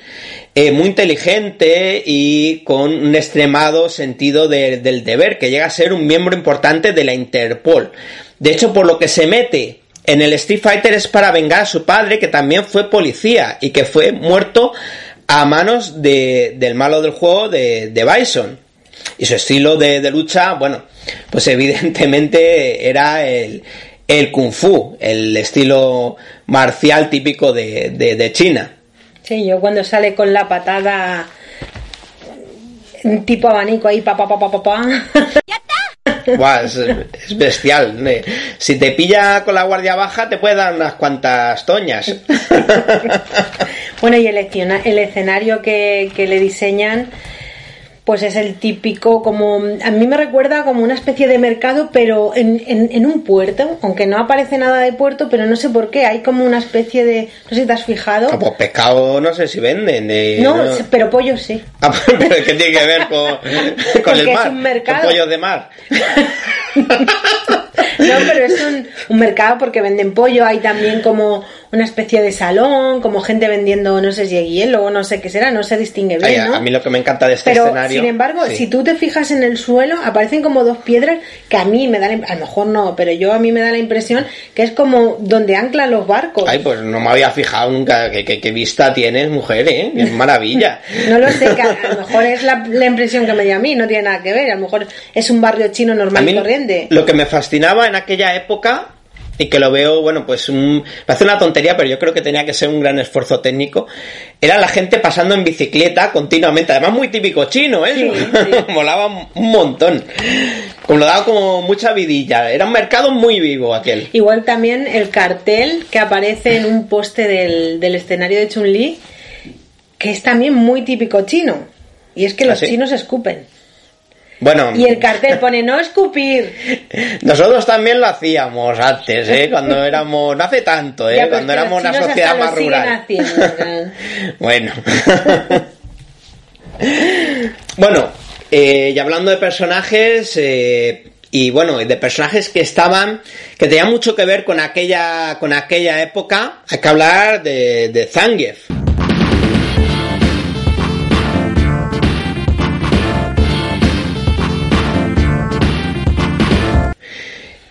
Speaker 1: eh, muy inteligente y con un extremado sentido de, del deber, que llega a ser un miembro importante de la Interpol. De hecho, por lo que se mete en el Street Fighter es para vengar a su padre, que también fue policía y que fue muerto a manos de, del malo del juego de, Bison. Y su estilo de lucha, bueno, pues evidentemente era el, el kung fu, el estilo marcial típico de, de, de, China.
Speaker 2: Sí, yo cuando sale con la patada tipo abanico ahí, pa pa pa pa pa. pa.
Speaker 1: Buah, es, es, bestial. Si te pilla con la guardia baja, te puede dar unas cuantas toñas.
Speaker 2: bueno, y el, el escenario que, que le diseñan pues es el típico, como a mí me recuerda como una especie de mercado, pero en, en, en, un puerto, aunque no aparece nada de puerto, pero no sé por qué, hay como una especie de, no sé si te has fijado.
Speaker 1: Ah, pues pescado no sé si venden. De,
Speaker 2: no, no, pero pollo sí.
Speaker 1: Ah, pero ¿qué tiene que ver con, con el mar?
Speaker 2: Es un mercado.
Speaker 1: Con pollos de mar.
Speaker 2: No, pero es un, un, mercado porque venden pollo, hay también como una especie de salón, como gente vendiendo, no sé si hielo o no sé qué será, no se distingue bien,
Speaker 1: Ay,
Speaker 2: ¿no?
Speaker 1: A mí lo que me encanta de este
Speaker 2: pero,
Speaker 1: escenario...
Speaker 2: sin embargo, sí. si tú te fijas en el suelo, aparecen como dos piedras que a mí me dan, a lo mejor no, pero yo a mí me da la impresión que es como donde anclan los barcos.
Speaker 1: Ay, pues no me había fijado nunca, qué, vista tienes, mujer, ¿eh? Es maravilla.
Speaker 2: no lo sé, que a, a, lo mejor es la, la, impresión que me dio a mí, no tiene nada que ver, a lo mejor es un barrio chino normal y corriente.
Speaker 1: Lo que me en aquella época y que lo veo, bueno, pues un, parece una tontería, pero yo creo que tenía que ser un gran esfuerzo técnico. Era la gente pasando en bicicleta continuamente, además muy típico chino, ¿eh?
Speaker 2: Sí, sí.
Speaker 1: Molaba un montón. Como lo daba como mucha vidilla. Era un mercado muy vivo aquel.
Speaker 2: Igual también el cartel que aparece en un poste del, del escenario de Chun-Li, que es también muy típico chino. Y es que los
Speaker 1: ¿Ah, sí?
Speaker 2: chinos escupen.
Speaker 1: Bueno,
Speaker 2: y el cartel pone no escupir.
Speaker 1: Nosotros también lo hacíamos antes, ¿eh? Cuando éramos, no hace tanto, ¿eh?
Speaker 2: Ya,
Speaker 1: Cuando éramos una sociedad más rural.
Speaker 2: Haciendo,
Speaker 1: bueno. bueno, eh, y hablando de personajes, eh, y bueno, de personajes que estaban, que tenían mucho que ver con aquella, con aquella época, hay que hablar de, de Zangief.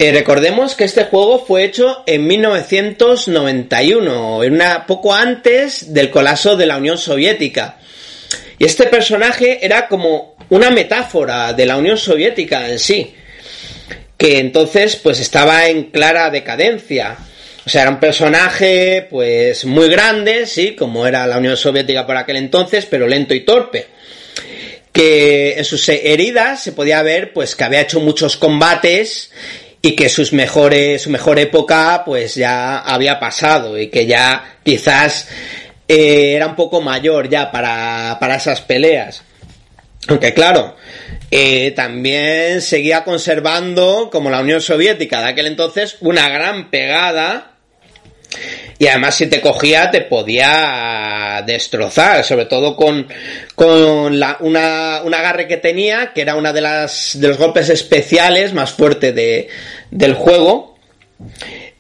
Speaker 1: Eh, recordemos que este juego fue hecho en 1991, en una, poco antes del colapso de la Unión Soviética. Y este personaje era como una metáfora de la Unión Soviética en sí, que entonces pues estaba en clara decadencia. O sea, era un personaje pues muy grande, sí, como era la Unión Soviética por aquel entonces, pero lento y torpe que en sus heridas se podía ver pues que había hecho muchos combates y que sus mejores, su mejor época pues ya había pasado y que ya quizás eh, era un poco mayor ya para, para esas peleas. Aunque claro, eh, también seguía conservando, como la Unión Soviética de aquel entonces, una gran pegada Y además si te cogía te podía destrozar, sobre todo con, con una, un agarre que tenía, que era una de de los golpes especiales más fuertes de, del juego,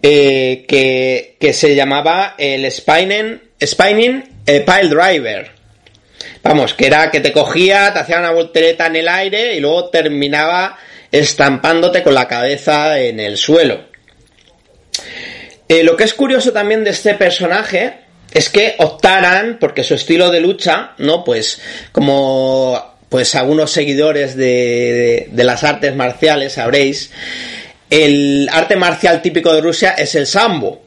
Speaker 1: eh, que, que, se llamaba el Spinning, Spinning eh, Pile Driver. Vamos, que era que te cogía, te hacía una voltereta en el aire y luego terminaba estampándote con la cabeza en el suelo. Eh, lo que es curioso también de este personaje es que optaran, porque su estilo de lucha, ¿no? Pues como pues algunos seguidores de, de, las artes marciales sabréis, el arte marcial típico de Rusia es el sambo.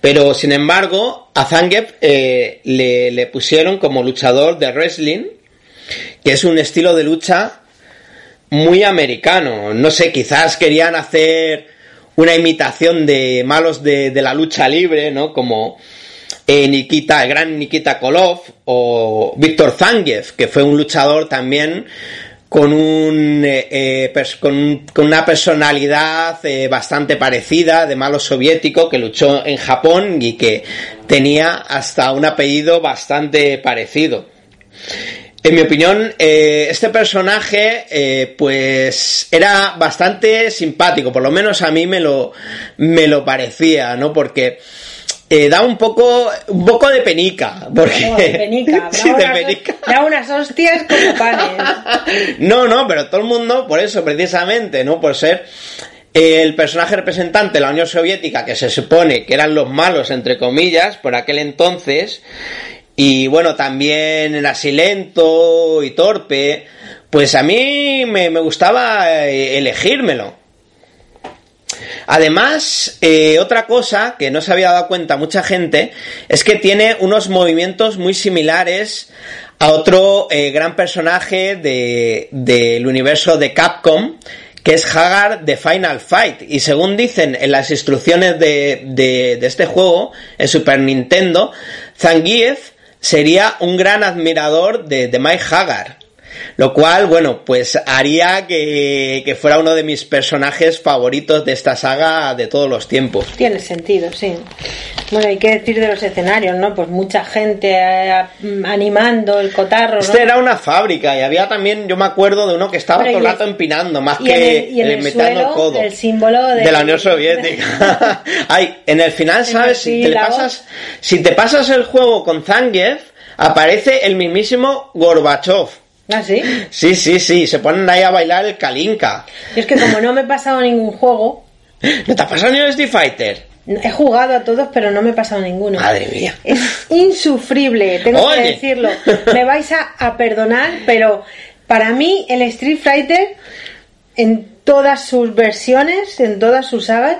Speaker 1: Pero sin embargo, a Zangief eh, le, le pusieron como luchador de wrestling, que es un estilo de lucha muy americano. No sé, quizás querían hacer una imitación de malos de, de la lucha libre, ¿no? Como eh, Nikita, el gran Nikita Kolov o Víctor Zangief, que fue un luchador también con, un, eh, eh con, una personalidad bastante parecida de malo soviético que luchó en Japón y que tenía hasta un apellido bastante parecido. En mi opinión, eh, este personaje, eh, pues, era bastante simpático, por lo menos a mí me lo, me lo parecía, ¿no? Porque eh, da un poco, un poco de penica. Porque...
Speaker 2: Oh, de penica,
Speaker 1: sí,
Speaker 2: da,
Speaker 1: de
Speaker 2: unas,
Speaker 1: penica.
Speaker 2: da unas hostias como panes.
Speaker 1: No, no, pero todo el mundo, por eso, precisamente, ¿no? Por ser el personaje representante de la Unión Soviética, que se supone que eran los malos, entre comillas, por aquel entonces, y bueno, también era así lento y torpe, pues a mí me, me gustaba eh, elegírmelo. Además, eh, otra cosa que no se había dado cuenta mucha gente es que tiene unos movimientos muy similares a otro eh, gran personaje del de, universo de Capcom, que es Hagar de Final Fight. Y según dicen en las instrucciones de, de, de este juego, en Super Nintendo, Zangief sería un gran admirador de, de Mike Hagar. Lo cual, bueno, pues haría que, que, fuera uno de mis personajes favoritos de esta saga de todos los tiempos.
Speaker 2: Tiene sentido, sí. Bueno, hay que decir de los escenarios, ¿no? Pues mucha gente eh, animando el cotarro. ¿no?
Speaker 1: Este era una fábrica y había también, yo me acuerdo de uno que estaba todo el rato empinando, más
Speaker 2: y
Speaker 1: que
Speaker 2: en el, y en el,
Speaker 1: metiendo
Speaker 2: suelo,
Speaker 1: el codo.
Speaker 2: El símbolo de,
Speaker 1: de la Unión Soviética. Ay, en el final, ¿sabes? Si te, pasas, si te pasas el juego con Zangief, aparece el mismísimo Gorbachev.
Speaker 2: ¿Ah, sí?
Speaker 1: Sí, sí, sí, se ponen ahí a bailar el Kalinka.
Speaker 2: Y es que como no me he pasado ningún juego...
Speaker 1: ¿No te ha pasado ni el Street Fighter?
Speaker 2: He jugado a todos, pero no me he pasado ninguno.
Speaker 1: Madre mía.
Speaker 2: Es insufrible, tengo
Speaker 1: Oye.
Speaker 2: que decirlo. Me vais a, a, perdonar, pero para mí el Street Fighter, en todas sus versiones, en todas sus sagas,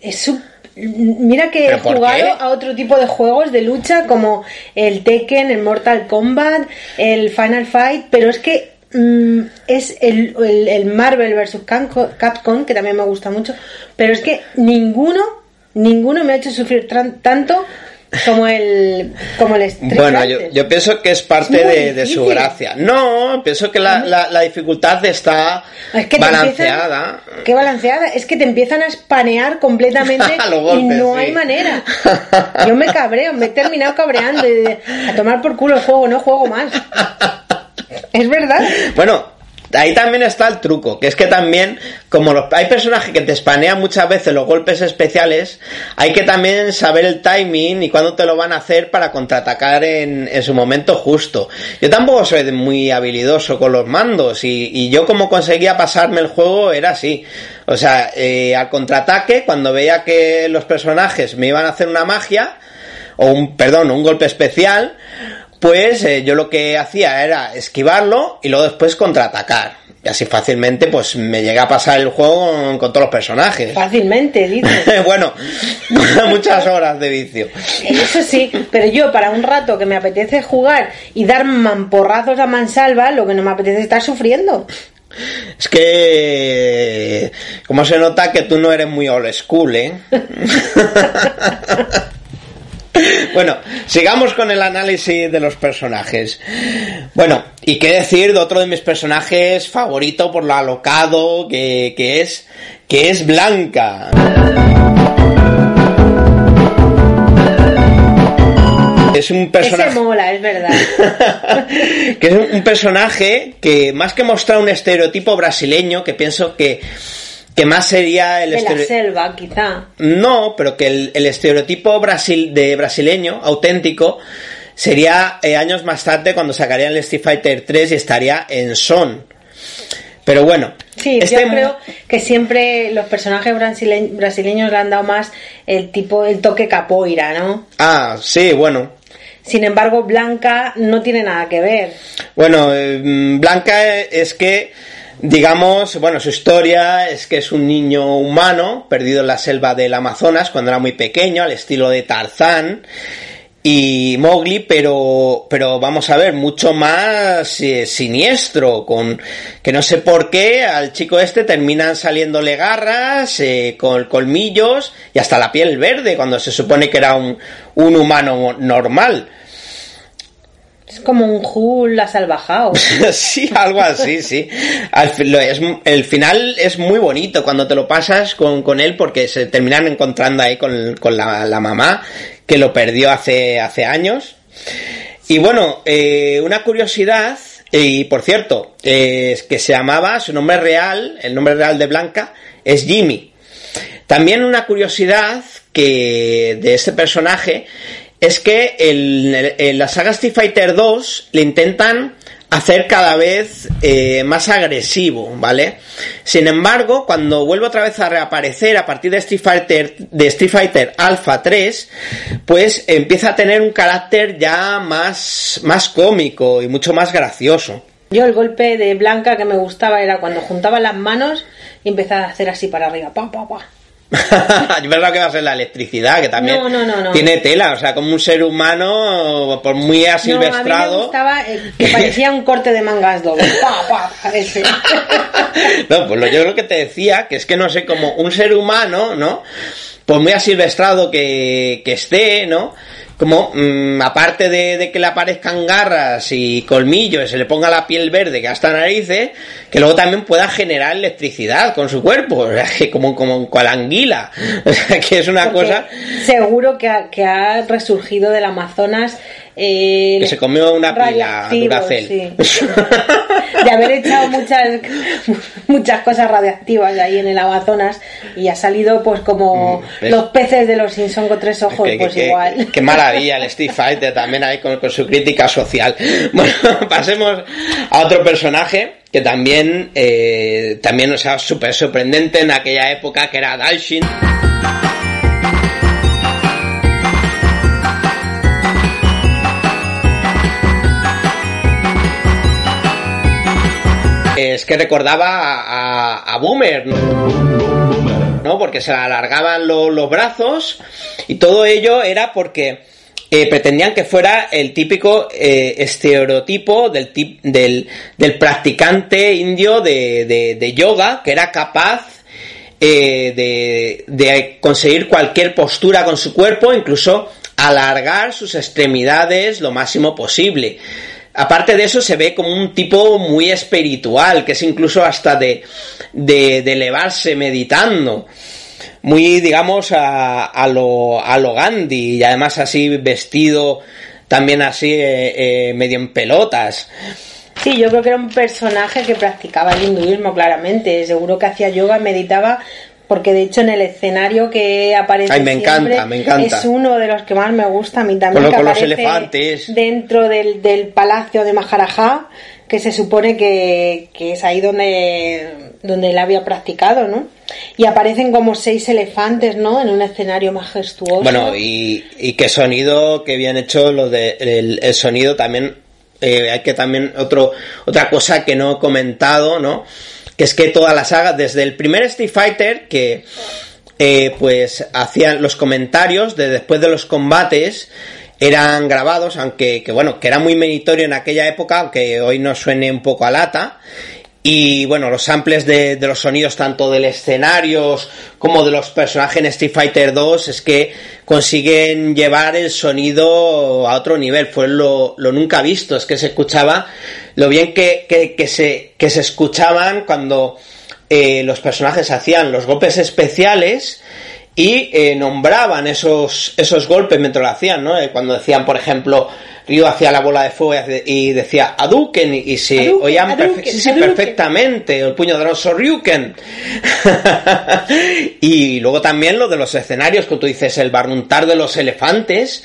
Speaker 2: es su Mira que he jugado a otro tipo de juegos de lucha como el Tekken, el Mortal Kombat, el Final Fight, pero es que mmm, es el, el, el, Marvel vs. Capcom, que también me gusta mucho, pero es que ninguno, ninguno me ha hecho sufrir tanto como el como el
Speaker 1: bueno yo, yo, pienso que es parte de, de, su gracia. No pienso que la, la, la dificultad está
Speaker 2: es que
Speaker 1: balanceada
Speaker 2: empiezan, qué balanceada. Es que te empiezan a espanear completamente
Speaker 1: golpes,
Speaker 2: y no
Speaker 1: sí.
Speaker 2: hay manera. Yo me cabreo me he terminado cabreando y de, a tomar por culo el juego no juego más. Es verdad.
Speaker 1: Bueno Ahí también está el truco, que es que también, como los, hay personajes que te espanean muchas veces los golpes especiales, hay que también saber el timing y cuándo te lo van a hacer para contraatacar en, en su momento justo. Yo tampoco soy muy habilidoso con los mandos y, y yo como conseguía pasarme el juego era así. O sea, eh, al contraataque, cuando veía que los personajes me iban a hacer una magia, o un, perdón, un golpe especial, pues eh, yo lo que hacía era esquivarlo y luego después contraatacar. Y así fácilmente pues me llega a pasar el juego con, con todos los personajes.
Speaker 2: Fácilmente, dice.
Speaker 1: bueno, muchas horas de vicio.
Speaker 2: Eso sí, pero yo para un rato que me apetece jugar y dar mamporrazos a mansalva, lo que no me apetece es estar sufriendo.
Speaker 1: Es que, como se nota que tú no eres muy old school, ¿eh? Bueno, sigamos con el análisis de los personajes. Bueno, y qué decir de otro de mis personajes favorito por lo alocado que, que es que es Blanca. es un personaje.
Speaker 2: Ese mola, es verdad.
Speaker 1: que es un personaje que, más que mostrar un estereotipo brasileño, que pienso que, que más sería el
Speaker 2: De la selva, quizá.
Speaker 1: No, pero que el, el estereotipo brasil, de brasileño, auténtico, sería eh, años más tarde cuando sacarían el Street Fighter 3 y estaría en Son. Pero bueno.
Speaker 2: Sí,
Speaker 1: este
Speaker 2: yo creo que siempre los personajes brasile- brasileños le han dado más el tipo, el toque capoeira, ¿no?
Speaker 1: Ah, sí, bueno.
Speaker 2: Sin embargo, Blanca no tiene nada que ver.
Speaker 1: Bueno, eh, Blanca es que, digamos, bueno, su historia es que es un niño humano perdido en la selva del Amazonas cuando era muy pequeño, al estilo de Tarzán y Mowgli, pero, pero vamos a ver, mucho más eh, siniestro, con que no sé por qué al chico este terminan saliéndole garras, eh, con colmillos y hasta la piel verde, cuando se supone que era un, un humano normal.
Speaker 2: Es como un Hulk asalvajado.
Speaker 1: sí, algo así, sí. Al es, el final es muy bonito cuando te lo pasas con, con él porque se terminan encontrando ahí con, con la, la mamá que lo perdió hace, hace años. Y bueno, eh, una curiosidad, y por cierto, eh, es que se llamaba, su nombre real, el nombre real de Blanca, es Jimmy. También una curiosidad que de este personaje es que en la saga Street Fighter 2 le intentan hacer cada vez eh, más agresivo, ¿vale? Sin embargo, cuando vuelve otra vez a reaparecer a partir de Street Fighter de Street Fighter Alpha 3, pues empieza a tener un carácter ya más más cómico y mucho más gracioso.
Speaker 2: Yo el golpe de Blanca que me gustaba era cuando juntaba las manos y empezaba a hacer así para arriba. Pa, pa, pa.
Speaker 1: es verdad que va a ser la electricidad, que también
Speaker 2: No, no, no, no.
Speaker 1: tiene tela, o sea, como un ser humano, por muy
Speaker 2: No,
Speaker 1: asilvestrado.
Speaker 2: eh, que parecía un corte de mangas doble. Pa, pa, pa, ese.
Speaker 1: no, pues lo, yo lo que te decía, que es que no sé, como un ser humano, ¿no? Por muy asilvestrado que, que esté, ¿no? Como, mm, aparte de, de que le aparezcan garras y colmillos, y se le ponga la piel verde que hasta narices, que luego también pueda generar electricidad con su cuerpo, o sea, que como, como con la anguila, o sea, que es una
Speaker 2: Porque
Speaker 1: cosa
Speaker 2: Seguro que ha, que ha resurgido del Amazonas. Eh,
Speaker 1: que se comió una pila
Speaker 2: sí. De haber echado muchas muchas cosas radiactivas ahí en el Amazonas y ha salido pues como
Speaker 1: Mm, ¿ves?
Speaker 2: los peces de los Simpson con tres ojos, pues igual.
Speaker 1: Qué maravilla el Street Fighter también ahí con, con su crítica social. Bueno, pasemos a otro personaje que también, eh, también, o sea, súper sorprendente en aquella época que era Dalshin. Es que recordaba a, Boomer, ¿no? Porque se alargaban lo- los brazos y todo ello era porque eh, pretendían que fuera el típico eh, estereotipo del, del, practicante indio de, de- de yoga que era capaz eh, de, de conseguir cualquier postura con su cuerpo, incluso alargar sus extremidades lo máximo posible. Aparte de eso, se ve como un tipo muy espiritual, que es incluso hasta de, de, elevarse meditando. Muy, digamos, a, a, lo, a lo Gandhi, y además así vestido también así eh, eh, medio en pelotas.
Speaker 2: Sí, yo creo que era un personaje que practicaba el hinduismo claramente. Seguro que hacía yoga, meditaba, porque de hecho en el escenario que aparece
Speaker 1: Ay, me
Speaker 2: siempre
Speaker 1: encanta, me encanta.
Speaker 2: es uno de los que más me gusta a mí también.
Speaker 1: Con lo-
Speaker 2: que
Speaker 1: con los elefantes.
Speaker 2: Dentro del, del palacio de Maharaja, que se supone que, que es ahí donde, donde él había practicado, ¿no? Y aparecen como seis elefantes, ¿no? En un escenario majestuoso.
Speaker 1: Bueno, y, y qué sonido, que bien hecho lo de el, el sonido también. eh, hay que también otro otra cosa que no he comentado, ¿no? Que es que toda la saga, desde el primer Street Fighter, que eh, pues hacían los comentarios de después de los combates eran grabados, aunque que bueno, que era muy meritorio en aquella época, aunque hoy nos suene un poco a lata. Y bueno, los samples de, los sonidos tanto del escenario como de los personajes en Street Fighter 2 es que consiguen llevar el sonido a otro nivel. Fue lo, lo nunca visto, es que se escuchaba lo bien que, que, que se, que se escuchaban cuando eh, los personajes hacían los golpes especiales y eh, nombraban esos, esos golpes mientras lo hacían, ¿no? Eh, cuando decían, por ejemplo, Ryu hacía la bola de fuego y decía Aduken y se oían perfectamente el puño de los Ryuken. y luego también lo de los escenarios, que tú dices, el barruntar de los elefantes,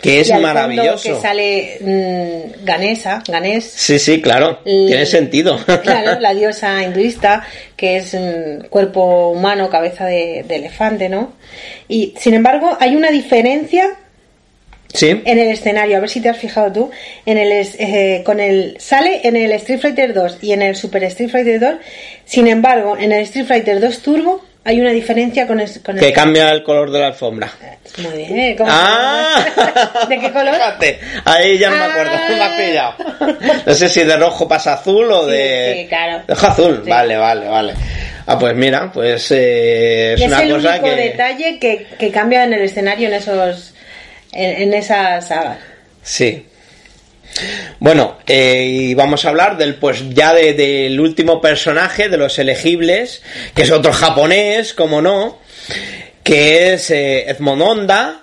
Speaker 1: que es maravilloso.
Speaker 2: que sale mm, Ganesa, Ganes.
Speaker 1: Sí, sí, claro, tiene sentido.
Speaker 2: claro, la diosa hinduista, que es mm, cuerpo humano, cabeza de, de elefante, ¿no? Y sin embargo, hay una diferencia en el escenario, a ver si te has fijado tú, en el eh, con el sale en el Street Fighter 2 y en el Super Street Fighter 2. Sin embargo, en el Street Fighter 2 Turbo hay una diferencia con, el,
Speaker 1: que cambia el color de la alfombra.
Speaker 2: Muy bien. ¿cómo
Speaker 1: ah,
Speaker 2: ¿De qué color?
Speaker 1: ahí ya no me acuerdo. Me has pillado. No sé si de rojo pasa azul o de.
Speaker 2: Sí, claro.
Speaker 1: Rojo azul. Vale, vale, vale. Ah, pues mira, pues eh, es, una
Speaker 2: es el
Speaker 1: cosa
Speaker 2: único detalle que, que cambia en el escenario en esos en, esa saga.
Speaker 1: Sí. Bueno, eh, y vamos a hablar del pues ya del último personaje de los elegibles, que es otro japonés, como no, que es eh, Edmond Honda.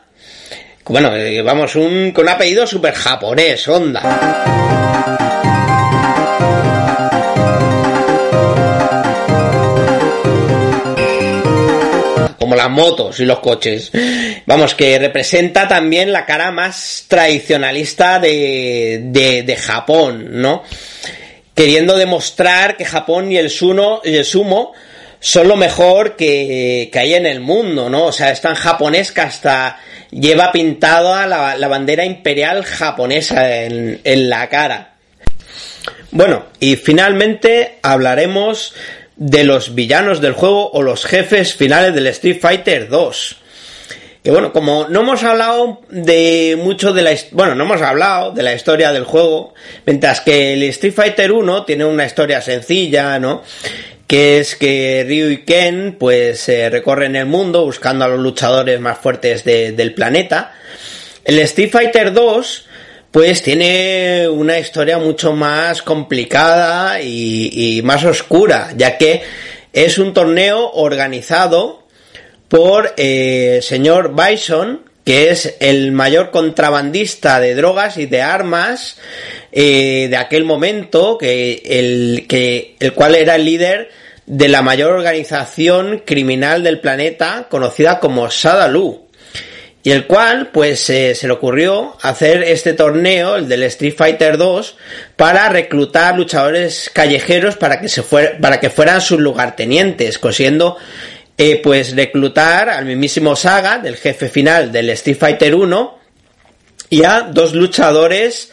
Speaker 1: Bueno, eh, vamos, un, con un apellido súper japonés, Honda. Las motos y los coches. Vamos, que representa también la cara más tradicionalista de, de, Japón, ¿no? Queriendo demostrar que Japón y el, suno, y el sumo son lo mejor que, que, hay en el mundo, ¿no? O sea, es tan japonés que hasta lleva pintada la, la bandera imperial japonesa en, en la cara. Bueno, y finalmente hablaremos de los villanos del juego o los jefes finales del Street Fighter 2. Que bueno, como no hemos hablado de mucho de la bueno, no hemos hablado de la historia del juego, mientras que el Street Fighter 1 tiene una historia sencilla, ¿no? Que es que Ryu y Ken pues recorren el mundo buscando a los luchadores más fuertes del planeta. El Street Fighter 2 pues tiene una historia mucho más complicada y, más oscura, ya que es un torneo organizado por el eh, señor Bison, que es el mayor contrabandista de drogas y de armas eh, de aquel momento, que el, que el cual era el líder de la mayor organización criminal del planeta, conocida como Sadaloo y el cual pues eh, se le ocurrió hacer este torneo, el del Street Fighter 2, para reclutar luchadores callejeros para que se para que fueran sus lugartenientes, consiguiendo eh, pues reclutar al mismísimo Saga, del jefe final del Street Fighter 1, y a dos luchadores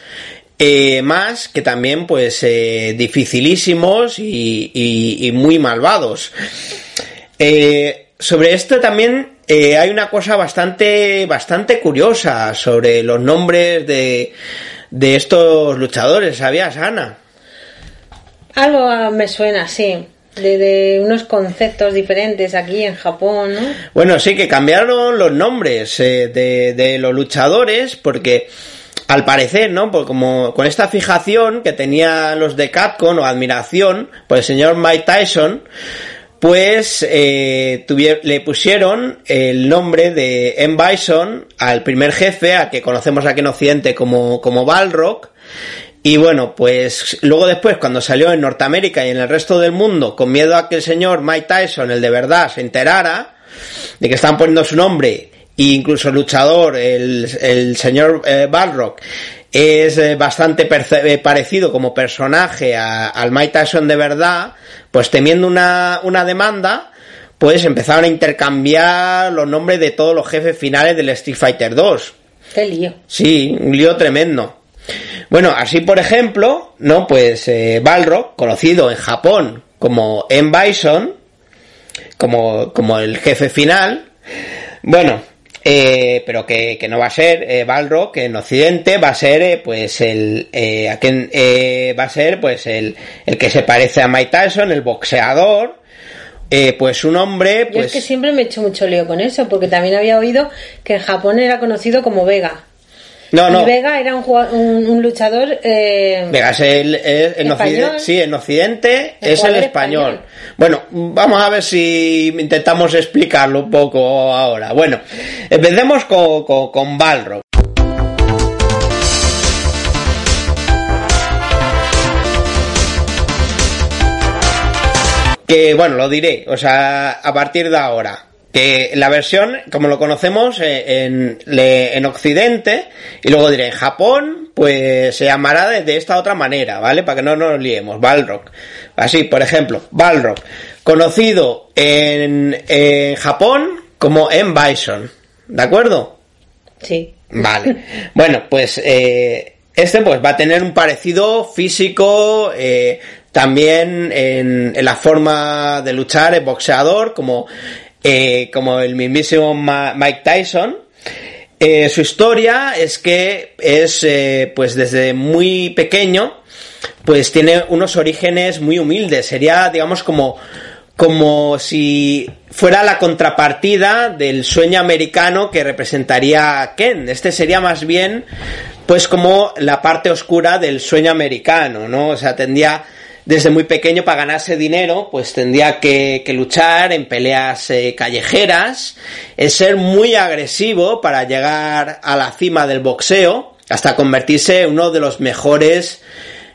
Speaker 1: eh, más que también pues dificilísimos y, y, muy malvados. sobre esto también eh, hay una cosa bastante, bastante curiosa sobre los nombres de, de estos luchadores, ¿sabías, Ana?
Speaker 2: Algo me suena, sí. De, unos conceptos diferentes aquí en Japón, ¿no?
Speaker 1: Bueno, sí, que cambiaron los nombres eh, de, de, los luchadores porque al parecer, ¿no? Pues como con esta fijación que tenían los de Capcom o admiración por el señor Mike Tyson, pues eh, le pusieron el nombre de M. Bison al primer jefe, a que conocemos aquí en Occidente como, como Balrog. Y bueno, pues luego después, cuando salió en Norteamérica y en el resto del mundo, con miedo a que el señor Mike Tyson, el de verdad, se enterara de que estaban poniendo su nombre, e incluso el luchador, el, el señor eh, Balrog, es eh, bastante eh, parecido como personaje al Mike Tyson de verdad, pues temiendo una, una demanda, pues empezaron a intercambiar los nombres de todos los jefes finales del Street Fighter 2.
Speaker 2: Qué lío.
Speaker 1: Sí, un lío tremendo. Bueno, así por ejemplo, ¿no? Pues eh, Balrog, conocido en Japón como M. Bison, como, como el jefe final, bueno, eh, pero que, no va a ser eh, Balrog, que en Occidente va a ser eh, pues el eh, eh, va a ser pues el, el que se parece a Mike Tyson, el boxeador, pues un hombre pues
Speaker 2: es que siempre me he hecho mucho lío con eso porque también había oído que en Japón era conocido como Vega
Speaker 1: No, no.
Speaker 2: Y Vega era un, un, un luchador. Eh,
Speaker 1: Vega es el. Occidente, sí, en Occidente
Speaker 2: El
Speaker 1: es el español.
Speaker 2: español.
Speaker 1: Bueno, vamos a ver si intentamos explicarlo un poco ahora. Bueno, empecemos con, con, con Balrog. Que bueno, lo diré, o sea, a partir de ahora. Que la versión, como lo conocemos eh, en, le- en Occidente, y luego diré en Japón, pues se llamará de, de esta otra manera, ¿vale? Para que no nos liemos, Balrog. Así, por ejemplo, Balrog, conocido en, en Japón como M. Bison, ¿de acuerdo?
Speaker 2: sí.
Speaker 1: Vale. Bueno, pues eh, este pues va a tener un parecido físico eh, también en, en la forma de luchar, el boxeador, como, eh, como el mismísimo Ma- Mike Tyson. Eh, su historia es que es eh, pues desde muy pequeño pues tiene unos orígenes muy humildes. Sería, digamos, como, como si fuera la contrapartida del sueño americano que representaría a Ken. Este sería más bien, pues, como la parte oscura del sueño americano, ¿no? O sea, tendría desde muy pequeño para ganarse dinero, pues tendría que, luchar en peleas eh, callejeras, en ser muy agresivo para llegar a la cima del boxeo, hasta convertirse en uno de los mejores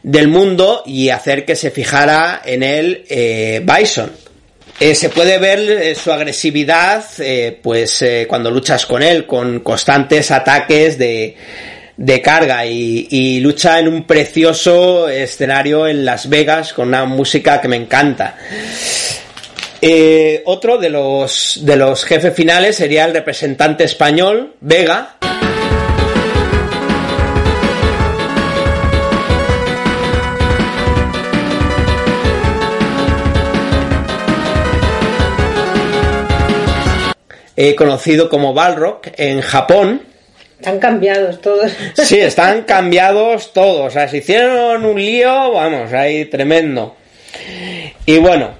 Speaker 1: del mundo y hacer que se fijara en él eh, Bison. Eh, se puede ver eh, su agresividad, pues cuando luchas con él, con constantes ataques de, de carga y, lucha en un precioso escenario en Las Vegas con una música que me encanta. Eh, otro de los, de los jefes finales sería el representante español, Vega. eh, conocido como Balrog en Japón.
Speaker 2: Están cambiados todos.
Speaker 1: Sí, están cambiados todos. O sea, se hicieron un lío, vamos, ahí tremendo. Y bueno,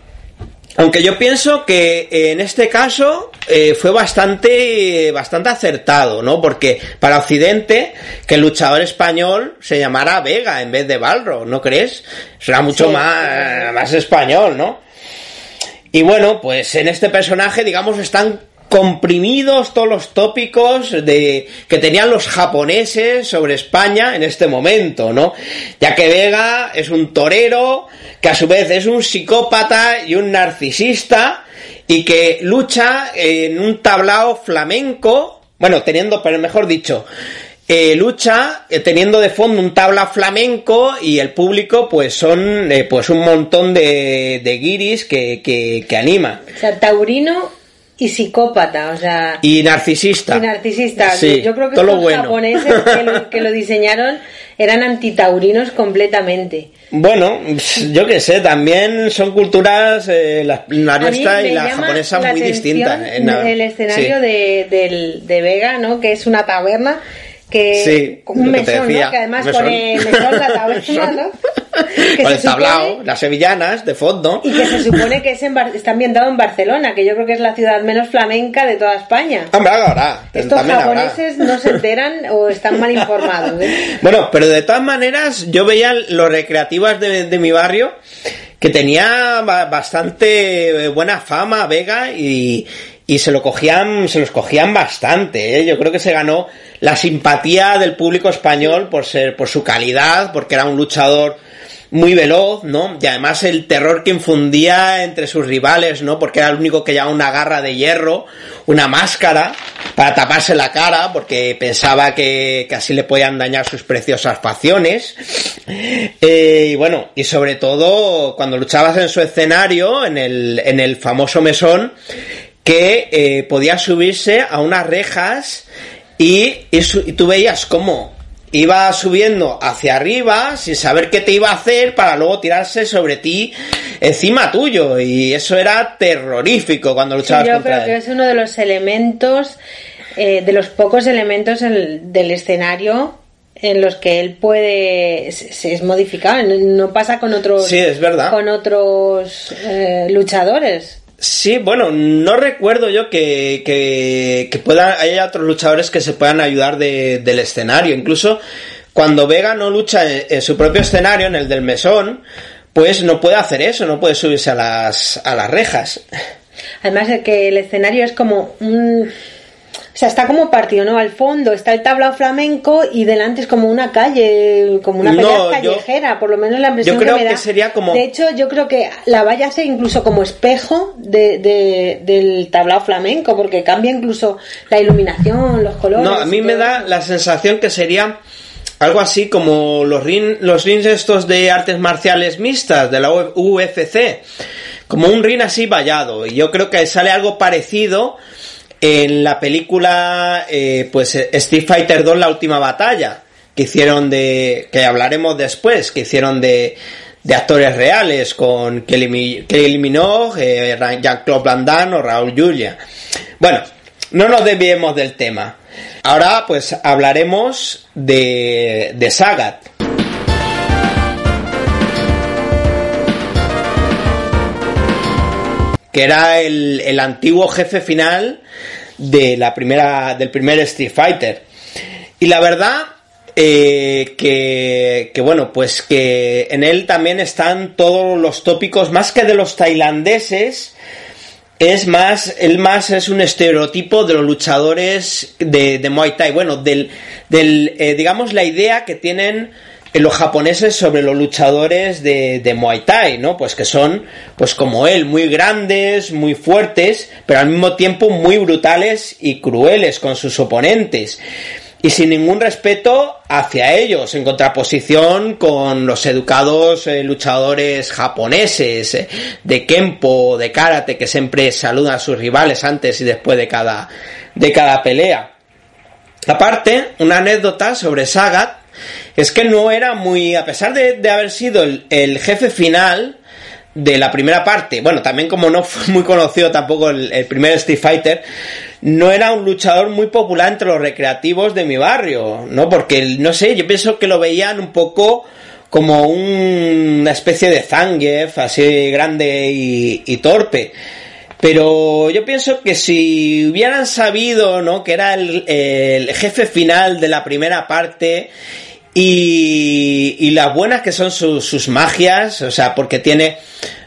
Speaker 1: aunque yo pienso que eh, en este caso eh, fue bastante, bastante acertado, ¿no? Porque para Occidente, que el luchador español se llamara Vega en vez de Balrog, ¿no crees? Será mucho
Speaker 2: Sí.
Speaker 1: más, más español, ¿no? Y bueno, pues en este personaje, digamos, están comprimidos todos los tópicos de que tenían los japoneses sobre España en este momento, ¿no? Ya que Vega es un torero, que a su vez es un psicópata y un narcisista y que lucha en un tablao flamenco, bueno, teniendo, pero mejor dicho, eh, lucha eh, teniendo de fondo un tabla flamenco y el público pues son eh, pues un montón de, de guiris que, que, animan.
Speaker 2: O y psicópata, o sea...
Speaker 1: Y narcisista.
Speaker 2: y narcisista.
Speaker 1: Sí,
Speaker 2: Yo creo que
Speaker 1: todo lo
Speaker 2: estos
Speaker 1: bueno.
Speaker 2: japoneses que lo, que lo diseñaron eran antitaurinos completamente.
Speaker 1: Bueno, yo qué sé, también son culturas, eh, la, nuestra y la japonesa
Speaker 2: la
Speaker 1: muy distintas.
Speaker 2: El escenario
Speaker 1: sí.
Speaker 2: de, del- de Vega, ¿no? Que es una taberna que
Speaker 1: Sí,
Speaker 2: un
Speaker 1: que
Speaker 2: mesón,
Speaker 1: decía,
Speaker 2: ¿no? Que además
Speaker 1: mesón.
Speaker 2: pone mesón la taberna, ¿no? Que
Speaker 1: Con el tablao,
Speaker 2: supone-
Speaker 1: las sevillanas de fondo.
Speaker 2: y que se supone que es en Bar- está ambientado en Barcelona, que yo creo que es la ciudad menos flamenca de toda España.
Speaker 1: Hombre, ahora,
Speaker 2: Estos
Speaker 1: habrá.
Speaker 2: japoneses no se enteran o están mal informados. ¿eh?
Speaker 1: Bueno, pero de todas maneras, yo veía los recreativas de, de mi barrio que tenía ba- bastante eh, buena fama Vega y, y se lo cogían, se los cogían bastante. ¿eh? Yo creo que se ganó la simpatía del público español por ser, por su calidad, porque era un luchador muy veloz, ¿no? Y además el terror que infundía entre sus rivales, ¿no? Porque era el único que llevaba una garra de hierro, una máscara para taparse la cara, porque pensaba que, que así le podían dañar sus preciosas facciones. Eh, y bueno, y sobre todo cuando luchabas en su escenario, en el, en el famoso mesón, que eh, podía subirse a unas rejas y, y su- y tú veías cómo iba subiendo hacia arriba sin saber qué te iba a hacer para luego tirarse sobre ti encima tuyo. Y eso era terrorífico cuando
Speaker 2: Sí,
Speaker 1: luchabas
Speaker 2: yo
Speaker 1: contra
Speaker 2: creo que es uno de los elementos, eh, de los pocos elementos en- del escenario en los que él puede se, es modificado. No, no pasa con otros
Speaker 1: Sí, es verdad.
Speaker 2: con otros eh, luchadores
Speaker 1: Sí, bueno, no recuerdo yo que, que, pueda, haya otros luchadores que se puedan ayudar de, del escenario. Incluso cuando Vega no lucha en, su propio escenario, en el del mesón, pues no puede hacer eso, no puede subirse a las, a las rejas.
Speaker 2: Además de que el escenario es como un o sea, está como partido, ¿no? Al fondo está el tablao flamenco y delante es como una calle, como una pelea callejera, por lo menos la impresión
Speaker 1: yo creo
Speaker 2: que
Speaker 1: me da. sería como...
Speaker 2: De hecho, yo creo que la valla hace incluso como espejo de, del tablao flamenco, porque cambia incluso la iluminación, los colores.
Speaker 1: No, a mí me da la sensación que sería algo así como los, ring, los rings estos de artes marciales mixtas de la UFC, como un ring así vallado, y yo creo que sale algo parecido en la película, eh, pues Street Fighter 2, la última batalla, que hicieron de, que hablaremos después, que hicieron de, de actores reales, con Kelly, Kelly Minogue, eh, Jean-Claude Van Damme o Raúl Julia. Bueno, no nos desviemos del tema. Ahora pues hablaremos de, de Sagat. Que era el, el antiguo jefe final de la primera, del primer Street Fighter. Y la verdad, eh, que, que, bueno, pues que en él también están todos los tópicos, más que de los tailandeses, es más, él más es un estereotipo de los luchadores de, de Muay Thai, bueno, del, del eh, digamos, la idea que tienen los japoneses sobre los luchadores de, de, Muay Thai, ¿no? Pues que son, pues como él, muy grandes, muy fuertes, pero al mismo tiempo muy brutales y crueles con sus oponentes. Y sin ningún respeto hacia ellos, en contraposición con los educados eh, luchadores japoneses eh, de Kempo, de Karate, que siempre saludan a sus rivales antes y después de cada, de cada pelea. Aparte, una anécdota sobre Sagat, es que no era muy, a pesar de, haber sido el, jefe final de la primera parte, bueno, también como no fue muy conocido tampoco el, primer Street Fighter, no era un luchador muy popular entre los recreativos de mi barrio, ¿no? Porque, no sé, yo pienso que lo veían un poco como una especie de Zangief, así grande y, torpe. Pero yo pienso que si hubieran sabido, ¿no? Que era el, jefe final de la primera parte y, las buenas que son sus magias, o sea, porque tiene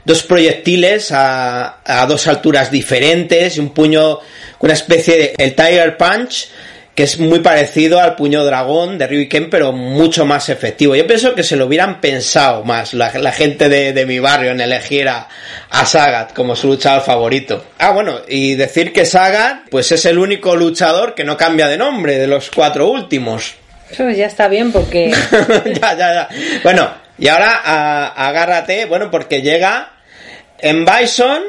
Speaker 1: dos proyectiles a, a dos alturas diferentes un puño, una especie de el Tiger Punch, que es muy parecido al puño dragón de Ryu Ken, pero mucho más efectivo. Yo pienso que se lo hubieran pensado más la, la gente de, de, mi barrio en elegir a, a, Sagat como su luchador favorito. Ah, bueno, y decir que Sagat, pues es el único luchador que no cambia de nombre de los cuatro últimos.
Speaker 2: Eso ya está bien porque...
Speaker 1: ya, ya, ya. Bueno, y ahora agárrate, bueno, porque llega en Bison...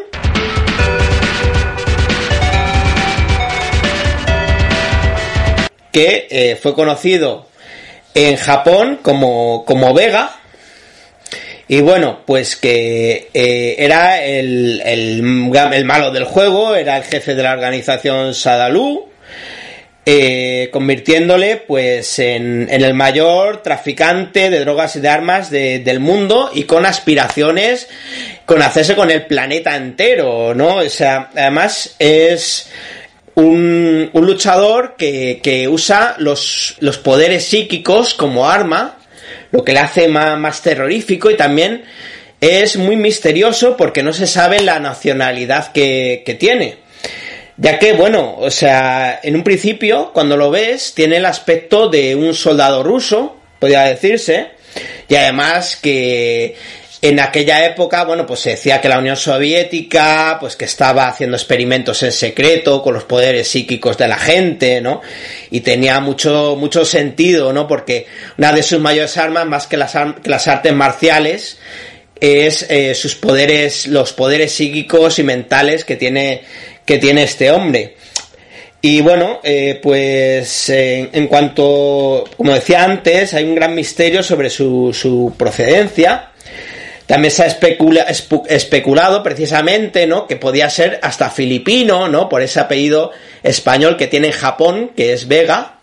Speaker 1: que eh, fue conocido en Japón como, como Vega. Y bueno, pues que eh, era el, el, malo del juego, era el jefe de la organización Sadalu, eh, convirtiéndole pues en, el mayor traficante de drogas y de armas de, del mundo y con aspiraciones con hacerse con el planeta entero, ¿no? O sea, además es un, luchador que, que usa los, los, poderes psíquicos como arma, lo que le hace más, más terrorífico y también es muy misterioso porque no se sabe la nacionalidad que, que tiene. Ya que, bueno, o sea, en un principio, cuando lo ves, tiene el aspecto de un soldado ruso, podría decirse, y además que en aquella época, bueno, pues se decía que la Unión Soviética, pues que estaba haciendo experimentos en secreto con los poderes psíquicos de la gente, ¿no? Y tenía mucho, mucho sentido, ¿no? Porque una de sus mayores armas, más que las, que las artes marciales, es eh, sus poderes, los poderes psíquicos y mentales que tiene, que tiene este hombre. Y bueno, eh, pues en cuanto, como decía antes, hay un gran misterio sobre su, su procedencia. También se ha especula, especulado precisamente, ¿no? Que podía ser hasta filipino, ¿no? Por ese apellido español que tiene en Japón, que es Vega.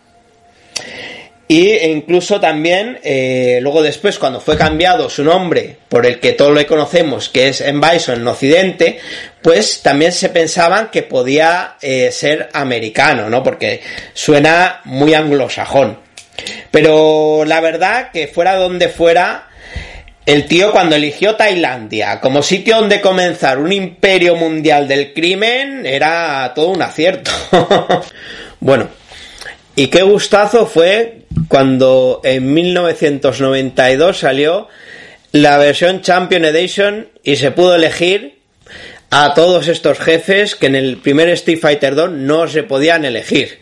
Speaker 1: Y incluso también, eh, luego después, cuando fue cambiado su nombre por el que todos lo conocemos, que es en Bison en Occidente, pues también se pensaban que podía eh, ser americano, ¿no? Porque suena muy anglosajón. Pero la verdad que fuera donde fuera, el tío cuando eligió Tailandia como sitio donde comenzar un imperio mundial del crimen era todo un acierto. bueno, y qué gustazo fue cuando en 1992 salió la versión Champion Edition y se pudo elegir a todos estos jefes que en el primer Street Fighter 2 no se podían elegir.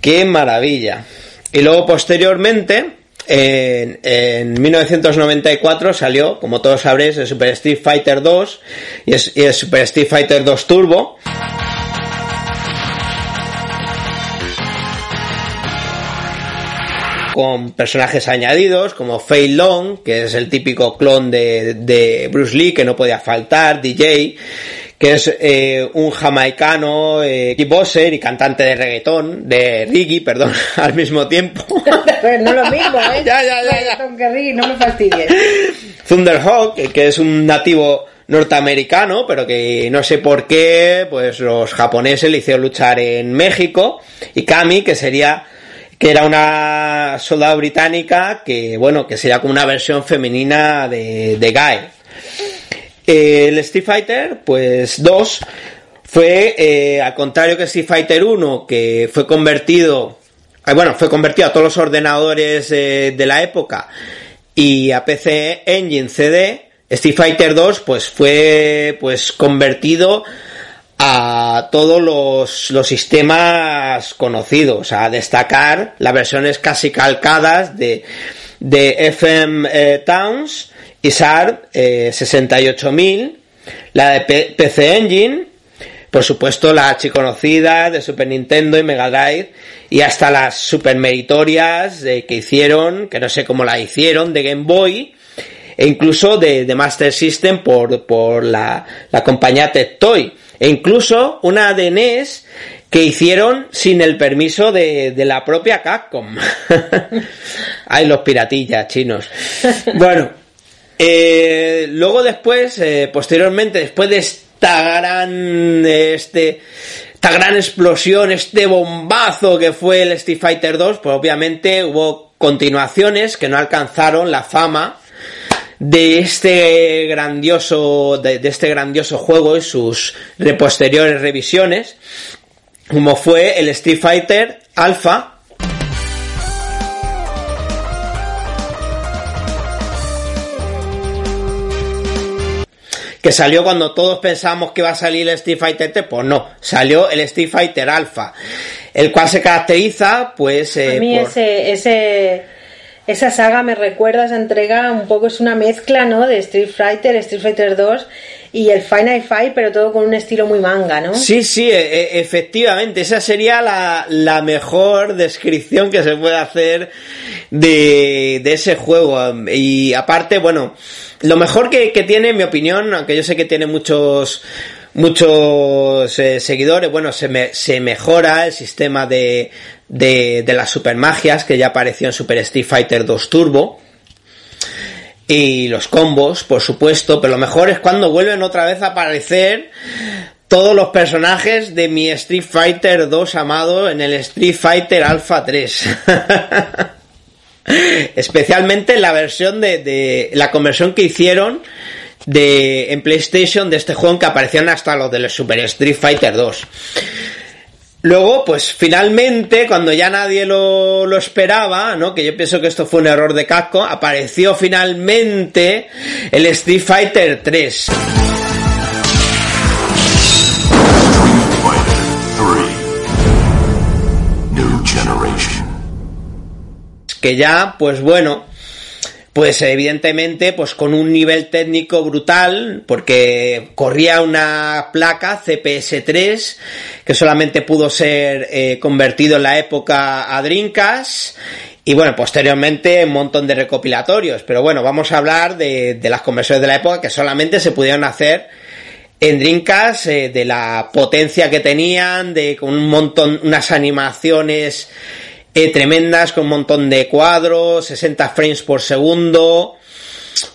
Speaker 1: ¡Qué maravilla! Y luego posteriormente, en, en 1994 salió, como todos sabréis, el Super Street Fighter 2 y el Super Street Fighter 2 Turbo. Con personajes añadidos como Fei Long, que es el típico clon de, Bruce Lee que no podía faltar, DJ, que es eh, un jamaicano, eh, kickboxer y cantante de reggaetón, de reggae, perdón, al mismo tiempo.
Speaker 2: no lo mismo, ¿eh? ya, ya, ya, que reggae, no me fastidies.
Speaker 1: Thunderhawk, que es un nativo norteamericano, pero que no sé por qué, pues los japoneses le hicieron luchar en México, y Kami, que sería era una soldado británica que, bueno, que sería como una versión femenina de, de Guy. El Street Fighter, pues 2, fue, eh, al contrario que Street Fighter 1, que fue convertido, eh, bueno, fue convertido a todos los ordenadores eh, de la época y a PC Engine CD, Street Fighter 2, pues fue, pues convertido a todos los, sistemas conocidos, a destacar las versiones casi calcadas de, de FM eh, Towns y SAR 68000, eh, la de PC Engine, por supuesto la archiconocida de Super Nintendo y Mega Drive y hasta las super meritorias que hicieron, que no sé cómo la hicieron, de Game Boy e incluso de, Master System por, por la, la compañía Tectoy e incluso una de NES que hicieron sin el permiso de, la propia Capcom. Ay, los piratillas chinos. Bueno, eh, luego después, eh, posteriormente, después de esta gran, este, esta gran explosión, este bombazo que fue el Street Fighter 2, pues obviamente hubo continuaciones que no alcanzaron la fama de este grandioso de, este grandioso juego y sus posteriores revisiones como fue el Street Fighter Alpha. Que salió cuando todos pensamos que iba a salir el Street Fighter T, pues no, salió el Street Fighter Alpha, el cual se caracteriza, pues,
Speaker 2: eh, a mí ese, ese esa saga me recuerda, esa entrega un poco es una mezcla, ¿no? De Street Fighter, Street Fighter 2 y el Final Fight, pero todo con un estilo muy manga, ¿no?
Speaker 1: Sí, sí, e, e, efectivamente, esa sería la, mejor descripción que se puede hacer de, ese juego. Y aparte, bueno, lo mejor que, tiene, en mi opinión, aunque yo sé que tiene muchos muchos eh, seguidores, bueno, se, se mejora el sistema de, de, de las super magias que ya apareció en Super Street Fighter 2 Turbo. Y los combos, por supuesto, pero lo mejor es cuando vuelven otra vez a aparecer todos los personajes de mi Street Fighter 2 amado en el Street Fighter Alpha 3. Especialmente la versión de, la conversión que hicieron de en PlayStation de este juego que aparecían hasta los del Super Street Fighter 2. Luego, pues finalmente, cuando ya nadie lo, lo, esperaba, ¿no? Que yo pienso que esto fue un error de casco, apareció finalmente el Street Fighter 3. Que ya, pues bueno, pues evidentemente pues con un nivel técnico brutal porque corría una placa CPS3 que solamente pudo ser eh, convertido en la época a Dreamcast y bueno, posteriormente un montón de recopilatorios, pero bueno, vamos a hablar de, las conversiones de la época que solamente se pudieron hacer en Dreamcast, eh, de la potencia que tenían, de con un montón, unas animaciones eh, tremendas con un montón de cuadros, 60 frames por segundo,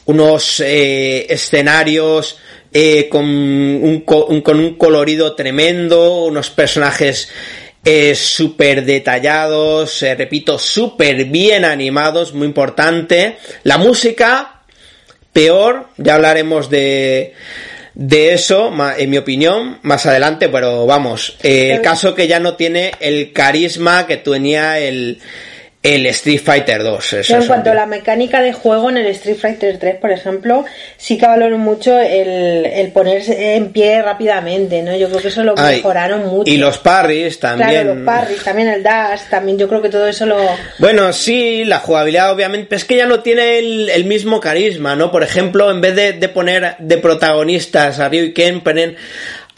Speaker 1: unos eh, escenarios eh, con, un, con un colorido tremendo, unos personajes súper detallados, repito, súper bien animados, muy importante. La música, peor, ya hablaremos de, de eso, en mi opinión, más adelante, pero vamos, eh, el caso que ya no tiene el carisma que tenía el, el Street Fighter 2.
Speaker 2: Eso en cuanto a la mecánica de juego en el Street Fighter 3, por ejemplo, sí que valoro mucho el, el ponerse en pie rápidamente, ¿no? Yo creo que eso lo mejoraron mucho.
Speaker 1: Y los parries también.
Speaker 2: Claro, los parries, también el dash, también yo creo que todo eso lo...
Speaker 1: Bueno, sí, la jugabilidad obviamente, es que ya no tiene el, el mismo carisma, ¿no? Por ejemplo, en vez de, de poner de protagonistas a Ryu y Ken, ponen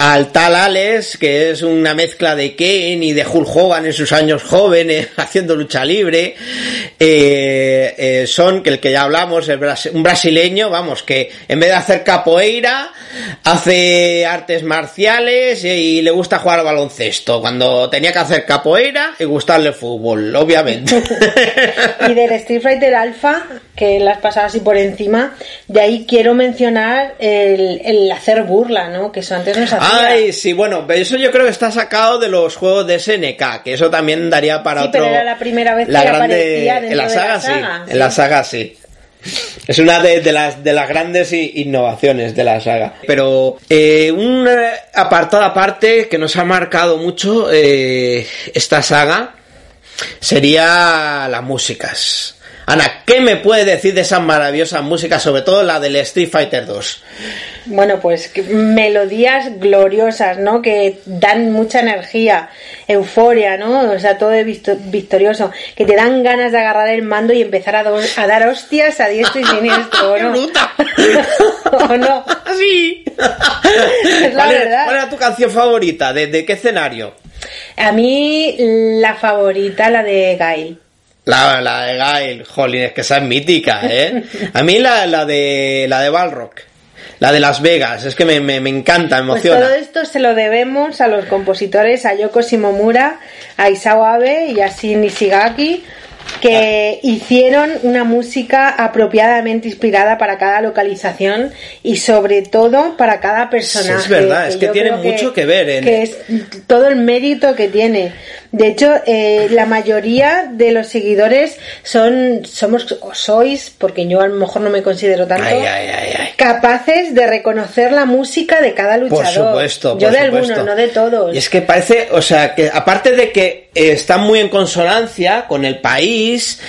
Speaker 1: al tal Alex, que es una mezcla de Kane y de Hulk Hogan en sus años jóvenes, haciendo lucha libre. Eh, eh, son, que el que ya hablamos, un brasileño, vamos, que en vez de hacer capoeira, hace artes marciales y, le gusta jugar al baloncesto. Cuando tenía que hacer capoeira y gustarle el fútbol, obviamente.
Speaker 2: y del Street Fighter Alpha, que las pasaba así por encima, de ahí quiero mencionar el, hacer burla, ¿no? Que eso antes no se hacía.
Speaker 1: Ay, sí, bueno, eso yo creo que está sacado de los juegos de SNK, que eso también daría para
Speaker 2: sí,
Speaker 1: otro.
Speaker 2: Pero era la primera vez que aparecía dentro
Speaker 1: en la saga,
Speaker 2: de la
Speaker 1: saga sí. En la saga sí. Es una de, las, de las grandes innovaciones de la saga. Pero eh, un apartado aparte que nos ha marcado mucho eh, esta saga sería las músicas. Ana, ¿qué me puede decir de esas maravillosas músicas, sobre todo la del Street Fighter 2?
Speaker 2: Bueno, pues melodías gloriosas, ¿no? Que dan mucha energía, euforia, ¿no? O sea, todo es victorioso. Que te dan ganas de agarrar el mando y empezar a, a dar hostias a diestro y siniestro, ¿o no? ¿O no?
Speaker 1: Sí.
Speaker 2: Es la
Speaker 1: ¿Cuál,
Speaker 2: verdad.
Speaker 1: ¿Cuál era tu canción favorita? ¿De, de qué escenario?
Speaker 2: A mí, la favorita, la de Gail.
Speaker 1: La, la de Gail, jolín, es que esa es mítica, ¿eh? A mí la, la de la de Balrock, la de Las Vegas, es que me, me, me encanta, me
Speaker 2: Pues
Speaker 1: emociona.
Speaker 2: todo esto se lo debemos a los compositores, a Yoko Shimomura, a Isao Abe y a Shin Ishigaki, que hicieron una música apropiadamente inspirada para cada localización y sobre todo para cada personaje.
Speaker 1: Sí, es verdad, es que tiene mucho que ver en-
Speaker 2: que es todo el mérito que tiene. De hecho, eh, la mayoría de los seguidores son, somos, o sois, porque yo a lo mejor no me considero tanto,
Speaker 1: Ay, ay,
Speaker 2: capaces de reconocer la música de cada luchador.
Speaker 1: Por supuesto,
Speaker 2: Yo
Speaker 1: por
Speaker 2: de
Speaker 1: supuesto.
Speaker 2: algunos, no de todos.
Speaker 1: Y es que parece, o sea, que aparte de que eh, está muy en consonancia con el país,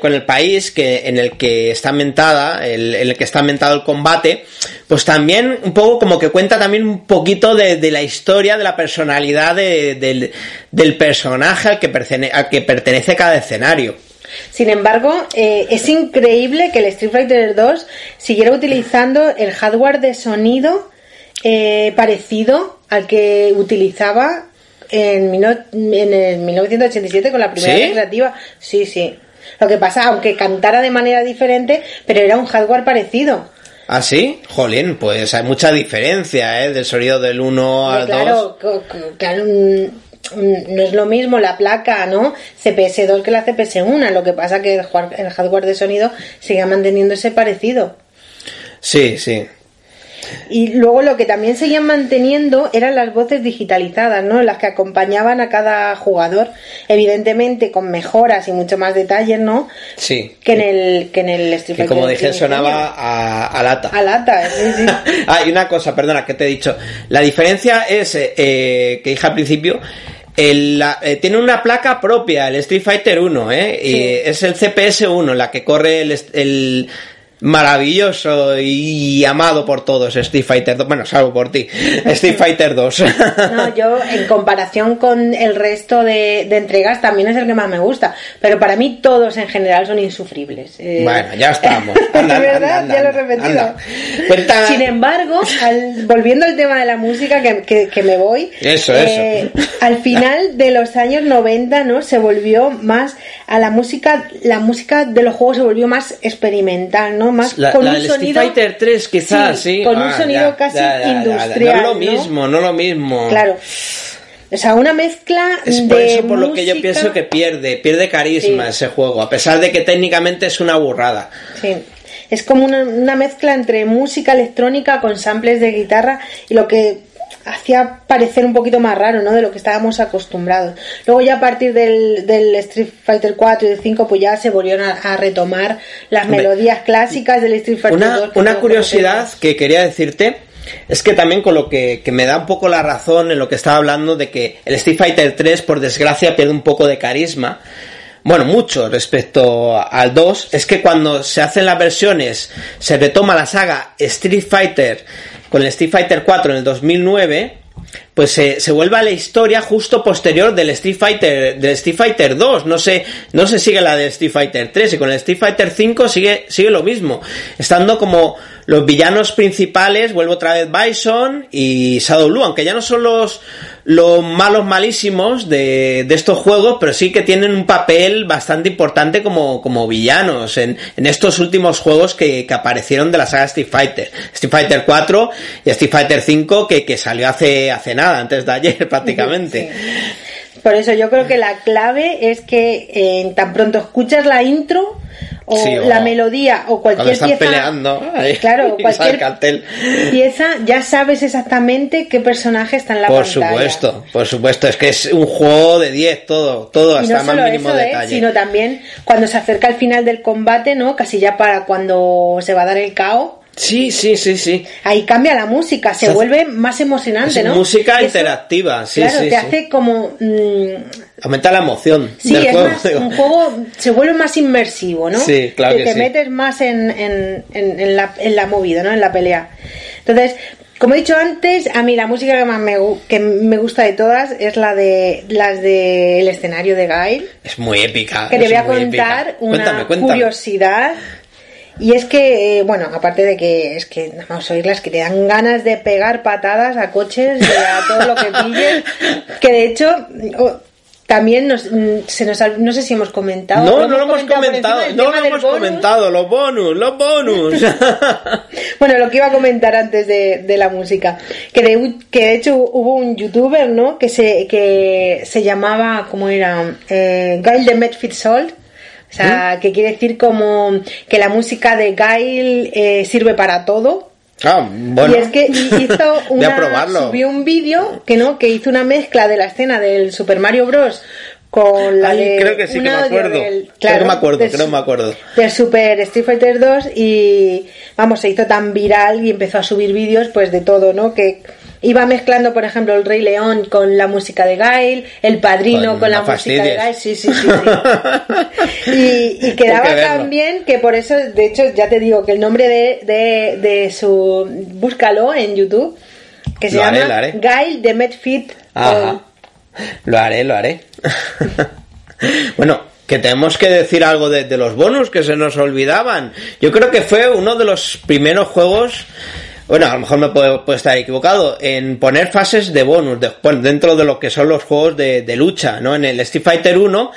Speaker 1: con el país que en el que está ambientada, el, en el que está ambientado el combate, pues también un poco como que cuenta también un poquito de, de la historia, de la personalidad de- del, del personaje al que, pertene- al que pertenece cada escenario.
Speaker 2: Sin embargo, eh, es increíble que el Street Fighter 2 siguiera utilizando el hardware de sonido eh, parecido al que utilizaba en, en el 1987 con la primera
Speaker 1: ¿Sí?
Speaker 2: recreativa. Sí, sí. Lo que pasa, aunque cantara de manera diferente, pero era un hardware parecido.
Speaker 1: ¿Ah, sí? Jolín, pues hay mucha diferencia, ¿eh? Del sonido del 1 al 2.
Speaker 2: claro, claro, mm, mm, no es lo mismo la placa, ¿no? CPS2 que la CPS1. Lo que pasa que el, hardware de sonido sigue manteniéndose parecido.
Speaker 1: Sí, sí.
Speaker 2: Y luego lo que también seguían manteniendo eran las voces digitalizadas, ¿no? Las que acompañaban a cada jugador, evidentemente con mejoras y mucho más detalles, ¿no?
Speaker 1: Sí.
Speaker 2: Que en el que en el Street
Speaker 1: Que
Speaker 2: Fighter
Speaker 1: como dije, sonaba a, a lata.
Speaker 2: a lata, sí, sí.
Speaker 1: ah, y una cosa, perdona, que te he dicho. La diferencia es, eh, eh, que dije al principio, el- la- eh, tiene una placa propia, el Street Fighter 1, ¿eh? Y es el CPS 1, la que corre el, el maravilloso y amado por todos Street Fighter 2, bueno, salvo por ti, Street Fighter 2.
Speaker 2: No, yo en comparación con el resto de, de entregas también es el que más me gusta, pero para mí todos en general son insufribles. Eh,
Speaker 1: bueno, ya estamos.
Speaker 2: ¿De
Speaker 1: Anda, anda,
Speaker 2: verdad?
Speaker 1: anda,
Speaker 2: ya lo he repetido. Sin embargo, al- volviendo al tema de la música, que, que- que me voy.
Speaker 1: Eso,
Speaker 2: eh, al final de los años 90, ¿no? Se volvió más a la música, la música de los juegos se volvió más experimental, ¿no? Más
Speaker 1: La,
Speaker 2: con
Speaker 1: la
Speaker 2: un
Speaker 1: del
Speaker 2: sonido.
Speaker 1: Street Fighter 3 quizás, sí.
Speaker 2: con un
Speaker 1: Ah,
Speaker 2: sonido
Speaker 1: ya,
Speaker 2: casi
Speaker 1: ya, ya,
Speaker 2: industrial.
Speaker 1: No es lo mismo, no lo mismo.
Speaker 2: Claro. O sea, una mezcla
Speaker 1: Es por
Speaker 2: de
Speaker 1: eso por lo que yo
Speaker 2: música-
Speaker 1: pienso que pierde, pierde carisma
Speaker 2: Sí.
Speaker 1: ese juego, a pesar de que técnicamente es una burrada.
Speaker 2: Sí. Es como una, una mezcla entre música electrónica con samples de guitarra y lo que hacía parecer un poquito más raro, ¿no? De lo que estábamos acostumbrados. Luego ya a partir del, del Street Fighter 4 y del 5 pues ya se volvieron a, a retomar las melodías clásicas del Street Fighter 2.
Speaker 1: Una,
Speaker 2: que
Speaker 1: una curiosidad
Speaker 2: conocemos.
Speaker 1: que quería decirte es que también con lo que, que me da un poco la razón en lo que estaba hablando de que el Street Fighter 3 por desgracia pierde un poco de carisma. Bueno, mucho respecto al 2. Es que cuando se hacen las versiones, se retoma la saga Street Fighter con el Street Fighter 4 en el 2009, pues se, vuelve a la historia justo posterior del Street Fighter del Street Fighter 2 no se no se sigue la del Street Fighter 3 y con el Street Fighter 5 sigue sigue lo mismo. Estando como los villanos principales vuelve otra vez Bison y Shadow Blue aunque ya no son los los malos malísimos de, de estos juegos pero sí que tienen un papel bastante importante como, como villanos en, en estos últimos juegos que, que aparecieron de la saga Street Fighter. Street Fighter 4 y Street Fighter 5 que, que salió hace, hace nada antes de ayer prácticamente.
Speaker 2: Por eso yo creo que la clave es que eh, tan pronto escuchas la intro o
Speaker 1: Sí, o
Speaker 2: la melodía o cualquier
Speaker 1: están
Speaker 2: pieza
Speaker 1: peleando
Speaker 2: claro cualquier
Speaker 1: cartel.
Speaker 2: pieza ya sabes exactamente qué personaje está en la
Speaker 1: por
Speaker 2: pantalla.
Speaker 1: supuesto por supuesto es que es un juego de 10 todo todo
Speaker 2: y
Speaker 1: hasta
Speaker 2: no
Speaker 1: más mínimo
Speaker 2: eso, ¿eh?
Speaker 1: detalle.
Speaker 2: Sino también cuando se acerca el final del combate, ¿no? Casi ya para cuando se va a dar el caos,
Speaker 1: sí sí sí sí
Speaker 2: ahí cambia la música, se vuelve más emocionante,
Speaker 1: es
Speaker 2: ¿no?
Speaker 1: música
Speaker 2: Eso,
Speaker 1: interactiva sí
Speaker 2: claro,
Speaker 1: sí
Speaker 2: te
Speaker 1: sí.
Speaker 2: hace como mm,
Speaker 1: aumenta la emoción
Speaker 2: Sí,
Speaker 1: del
Speaker 2: es
Speaker 1: juego
Speaker 2: más, un juego se vuelve más inmersivo, ¿no?
Speaker 1: Sí, claro
Speaker 2: te,
Speaker 1: que
Speaker 2: te
Speaker 1: sí.
Speaker 2: metes más en, en, en, en la, en la movida, ¿no? En la pelea. Entonces, como he dicho antes, a mí la música que más me, que me gusta de todas es la de las del escenario de Gail.
Speaker 1: es muy épica
Speaker 2: que te voy a contar una
Speaker 1: cuéntame cuéntame
Speaker 2: curiosidad. Y es que, eh, bueno, aparte de que es que nada más oírlas que te dan ganas de pegar patadas a coches y a todo lo que pilles, que de hecho también nos, mm, se nos ha- no sé si hemos comentado.
Speaker 1: no, no lo hemos comentado, no lo hemos
Speaker 2: bonus.
Speaker 1: comentado, los bonus, los bonus.
Speaker 2: Bueno, lo que iba a comentar antes de, de la música, que de, que de hecho hubo un youtuber, ¿no? Que se, que se llamaba, ¿cómo era? Eh, Gail de Medfit Salt. O sea, que quiere decir como que la música de Gail eh, sirve para todo.
Speaker 1: ah, bueno,
Speaker 2: Y es que hizo una, subió un vídeo que no, que hizo una mezcla de la escena del Super Mario Bros. con la
Speaker 1: Ay,
Speaker 2: de
Speaker 1: creo que sí que me acuerdo.
Speaker 2: del-
Speaker 1: Creo que me acuerdo, creo que me acuerdo.
Speaker 2: del Super Street Fighter 2 y vamos, se hizo tan viral y empezó a subir vídeos pues de todo, ¿no? Que iba mezclando, por ejemplo, el Rey León con la música de Gail, el Padrino con la música de. Gail, sí, sí, sí. sí. y, y quedaba
Speaker 1: que
Speaker 2: tan bien que por eso, de hecho, ya te digo que el nombre de, de, de su... Búscalo en YouTube, que se
Speaker 1: Lo
Speaker 2: llama
Speaker 1: haré.
Speaker 2: Gail de Medfit.
Speaker 1: Ajá. Lo haré, lo haré. bueno, que tenemos que decir algo de, de los bonus que se nos olvidaban. Yo creo que fue uno de los primeros juegos. Bueno, a lo mejor me puedo, puedo estar equivocado. En poner fases de bonus de- bueno, dentro de lo que son los juegos de, de lucha, ¿no? En el Street Fighter 1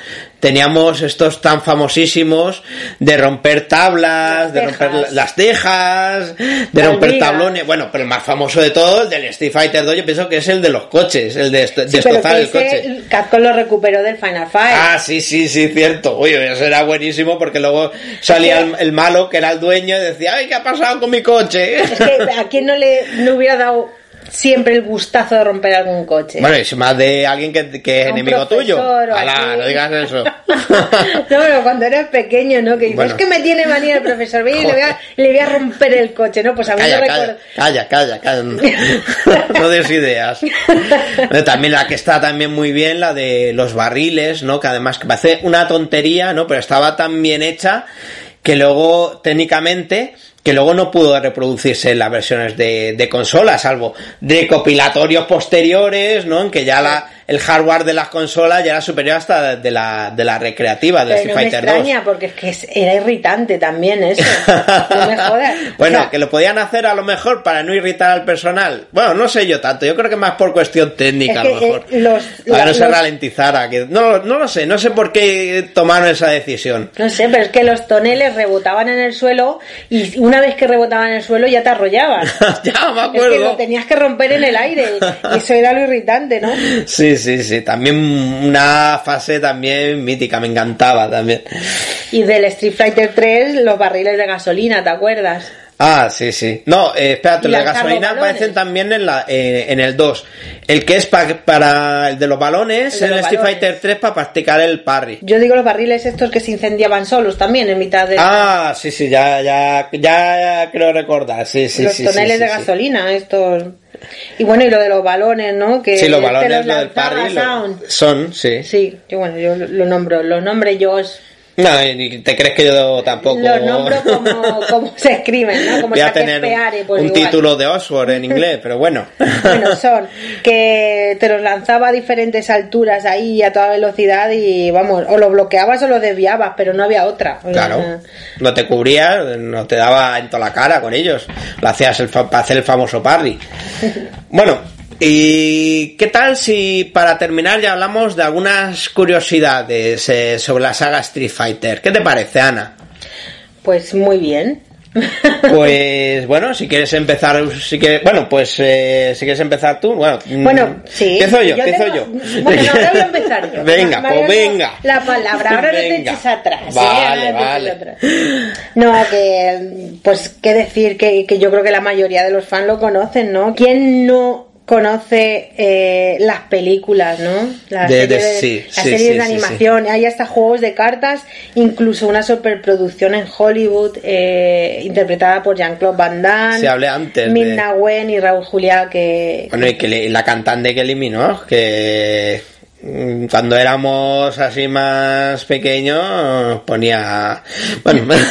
Speaker 1: teníamos estos tan famosísimos de romper tablas,
Speaker 2: Las
Speaker 1: de romper
Speaker 2: tejas.
Speaker 1: las tejas, de romper tablones. Bueno, pero el más famoso de todos, el del Street Fighter 2, yo pienso que es el de los coches, el de,
Speaker 2: Sí,
Speaker 1: destrozar el coche.
Speaker 2: Capcom lo recuperó del Final Fight.
Speaker 1: Ah, sí, sí, sí, cierto. Uy, eso era buenísimo porque luego salía el, el malo que era el dueño y decía, ay, ¿qué ha pasado con mi coche?
Speaker 2: Es que a quien no le no hubiera dado siempre el gustazo de romper algún coche.
Speaker 1: Bueno, es más de alguien que, que es
Speaker 2: un
Speaker 1: enemigo tuyo. Alá, no digas eso.
Speaker 2: no, pero cuando eres pequeño, ¿no? Que dices,
Speaker 1: Bueno.
Speaker 2: es que me tiene manía el profesor, ve, y le voy, a, le voy a romper el coche, ¿no? Pues a mí
Speaker 1: Calla,
Speaker 2: no
Speaker 1: calla,
Speaker 2: recuerdo.
Speaker 1: calla, calla, calla. No des ideas. Pero También la que está también muy bien, la de los barriles, ¿no? Que además que parece una tontería, ¿no? Pero estaba tan bien hecha que luego, técnicamente, que luego no pudo reproducirse en las versiones de, de consola, salvo recopilatorios posteriores, ¿no? En que ya la, el hardware de las consolas ya era superior hasta de la, de la recreativa de Street
Speaker 2: no me
Speaker 1: Fighter 2.
Speaker 2: extraña, porque es que era irritante también eso. No me jodas.
Speaker 1: bueno,
Speaker 2: O sea,
Speaker 1: que lo podían hacer a lo mejor para no irritar al personal. Bueno, no sé yo tanto. Yo creo que más por cuestión técnica,
Speaker 2: Es que,
Speaker 1: a lo mejor.
Speaker 2: eh, los-
Speaker 1: para que no se
Speaker 2: los-
Speaker 1: ralentizara. Que, no, no lo sé. No sé por qué tomaron esa decisión.
Speaker 2: No sé, pero es que los toneles rebotaban en el suelo y una vez que rebotaban en el suelo ya te arrollaban.
Speaker 1: ya me
Speaker 2: Es que lo
Speaker 1: acuerdo.
Speaker 2: tenías que romper en el aire y eso era lo irritante, ¿no?
Speaker 1: Sí, Sí, sí, sí. También una fase también mítica, me encantaba también.
Speaker 2: Y del Street Fighter 3, los barriles de gasolina, ¿te acuerdas?
Speaker 1: Ah, sí, sí. No, eh, espérate,
Speaker 2: Y
Speaker 1: los de
Speaker 2: lanzar los
Speaker 1: gasolina
Speaker 2: balones.
Speaker 1: aparecen también en, la, eh, en el 2. El que es pa- para el de los balones,
Speaker 2: El
Speaker 1: el
Speaker 2: los
Speaker 1: Street. Fighter 3 para practicar el parry.
Speaker 2: Yo digo los barriles estos que se incendiaban solos también en mitad de
Speaker 1: Ah, sí, sí, ya, ya, ya creo recordar. Sí, sí,
Speaker 2: los
Speaker 1: sí.
Speaker 2: toneles
Speaker 1: sí,
Speaker 2: de
Speaker 1: sí.
Speaker 2: gasolina, estos. Y bueno, y lo de los balones, ¿no? Que
Speaker 1: Sí, los balones, lo del parry, lo- son, sí.
Speaker 2: Sí, yo, bueno, yo lo nombro, los nombres yo
Speaker 1: No, y te crees que yo tampoco.
Speaker 2: los nombro como, como se escriben, ¿no? Como
Speaker 1: Voy a tener
Speaker 2: peare, pues
Speaker 1: un
Speaker 2: igual.
Speaker 1: título de Oxford en inglés, pero bueno.
Speaker 2: Bueno, son que te los lanzaba a diferentes alturas ahí a toda velocidad y vamos, o lo bloqueabas o lo desviabas, pero no había otra.
Speaker 1: Claro, no te cubrías, no te daba en toda la cara con ellos. Lo hacías el para hacer el famoso parry. Bueno, ¿y qué tal si para terminar ya hablamos de algunas curiosidades eh, sobre la saga Street Fighter? ¿Qué te parece, Ana?
Speaker 2: Pues muy bien.
Speaker 1: Pues bueno, si quieres empezar, si quieres, bueno, pues eh, si quieres empezar tú, bueno, mm,
Speaker 2: Bueno, sí.
Speaker 1: empiezo yo, empiezo
Speaker 2: tengo-
Speaker 1: yo.
Speaker 2: Bueno, no, ahora voy a empezar yo.
Speaker 1: Venga, pues
Speaker 2: había dado
Speaker 1: venga.
Speaker 2: La palabra, ahora no te eches atrás. ¿eh?
Speaker 1: Vale,
Speaker 2: no
Speaker 1: vale.
Speaker 2: atrás. No, que, pues, qué decir, que, que yo creo que la mayoría de los fans lo conocen, ¿no? ¿Quién no conoce eh, las películas, ¿no? Las
Speaker 1: De- de-
Speaker 2: series,
Speaker 1: sí,
Speaker 2: las
Speaker 1: sí,
Speaker 2: series
Speaker 1: sí,
Speaker 2: de animación, hay hasta juegos de cartas, incluso una superproducción en Hollywood eh, interpretada por Jean-Claude Van Damme,
Speaker 1: Se hablé antes de-
Speaker 2: Minna Wen y Raúl Juliá que,
Speaker 1: Bueno, y que le- la cantante que eliminó, que mm, cuando éramos así más pequeños ponía... Bueno...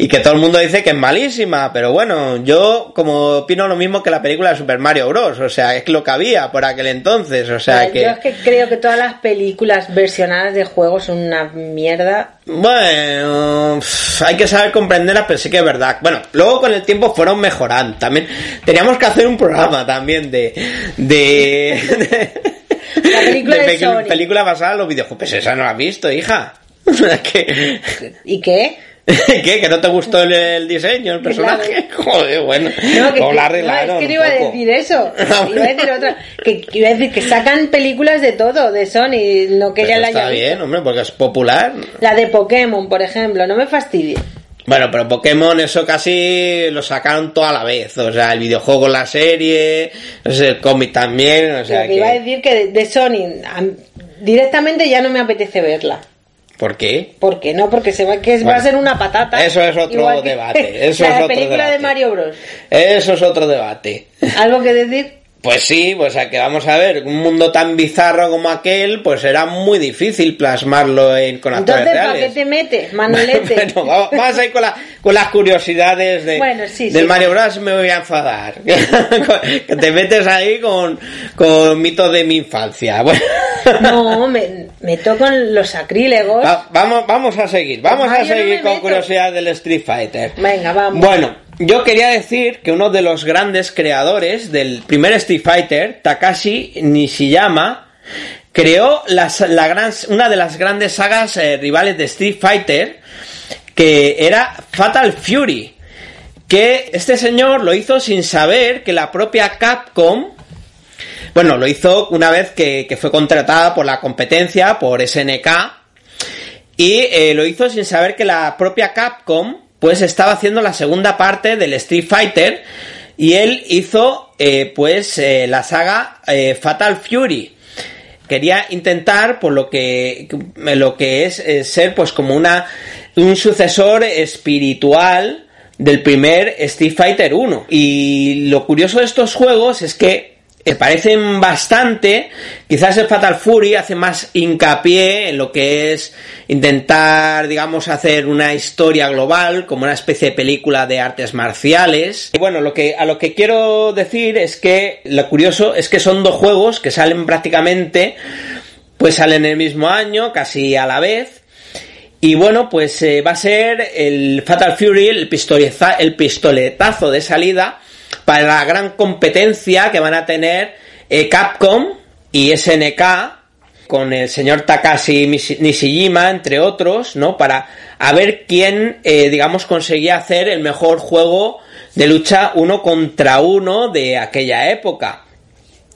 Speaker 1: y que todo el mundo dice que es malísima, pero bueno, yo como opino lo mismo que la película de Super Mario Bros. O sea, es lo que había por aquel entonces, o sea
Speaker 2: Yo
Speaker 1: que...
Speaker 2: es que creo que todas las películas versionadas de juegos son una mierda.
Speaker 1: Bueno, hay que saber comprenderlas, pero sí que es verdad. Bueno, luego con el tiempo fueron mejorando. También teníamos que hacer un programa también de. de.
Speaker 2: La película de
Speaker 1: película basada en los videojuegos. Pues esa no la has visto, hija. ¿Qué?
Speaker 2: ¿Y qué?
Speaker 1: ¿Qué? ¿Que no te gustó el, el diseño, el personaje? Joder, bueno.
Speaker 2: No, que,
Speaker 1: Pues la
Speaker 2: no, es que no iba a decir eso. Iba a decir otra. Que, que iba a decir que sacan películas de todo, de Sony, no que
Speaker 1: Pero
Speaker 2: ya la
Speaker 1: está
Speaker 2: haya visto.
Speaker 1: bien, hombre, porque es popular.
Speaker 2: La de Pokémon, por ejemplo, no me fastidie.
Speaker 1: Bueno, pero Pokémon eso casi lo sacaron toda la vez. O sea, el videojuego, la serie, el cómic también. O sea,
Speaker 2: que iba a decir que de, de Sony a- directamente ya no me apetece verla.
Speaker 1: ¿Por qué?
Speaker 2: ¿Por qué no? Porque se va, que va a ser una patata.
Speaker 1: eso es otro debate, eso
Speaker 2: la
Speaker 1: es otro
Speaker 2: película de. Mario Bros.
Speaker 1: Eso es otro debate.
Speaker 2: ¿Algo que decir?
Speaker 1: Pues sí, pues a que vamos a ver, un mundo tan bizarro como aquel, pues era muy difícil plasmarlo en, con actores
Speaker 2: Entonces, ¿para qué te metes, Manolete?
Speaker 1: bueno, vamos, vamos a ir con, la- con las curiosidades de,
Speaker 2: Bueno, sí,
Speaker 1: del
Speaker 2: sí.
Speaker 1: Mario Bros. Me voy a enfadar. que te metes ahí con, con mitos de mi infancia. Bueno.
Speaker 2: No, me meto con los sacrílegos.
Speaker 1: Va- vamos, vamos a seguir, vamos a
Speaker 2: no
Speaker 1: seguir
Speaker 2: me
Speaker 1: con
Speaker 2: meto.
Speaker 1: curiosidades del Street Fighter.
Speaker 2: Venga, vamos.
Speaker 1: Bueno, yo quería decir que uno de los grandes creadores del primer Street Fighter, Takashi Nishiyama, creó una de las grandes sagas eh, rivales de Street Fighter, que era Fatal Fury. Que este señor lo hizo sin saber que la propia Capcom bueno, lo hizo una vez que, que fue contratada por la competencia, por SNK, y eh, lo hizo sin saber que la propia Capcom, pues estaba haciendo la segunda parte del Street Fighter, y él hizo, eh, pues, eh, la saga eh, Fatal Fury. Quería intentar, por lo que, lo que es eh, ser, pues, como una, un sucesor espiritual del primer Street Fighter 1. Y lo curioso de estos juegos es que se parecen bastante. Quizás el Fatal Fury hace más hincapié en lo que es intentar, digamos, hacer una historia global, como una especie de película de artes marciales. Y bueno, lo que, a lo que quiero decir es que lo curioso es que son dos juegos que salen prácticamente, pues salen el mismo año, casi a la vez. Y bueno, pues eh, va a ser el Fatal Fury, el pistoletazo de salida para la gran competencia que van a tener eh, Capcom y SNK con el señor Takashi Nishijima, entre otros, ¿no? Para a ver quién, eh, digamos, conseguía hacer el mejor juego de lucha uno contra uno de aquella época.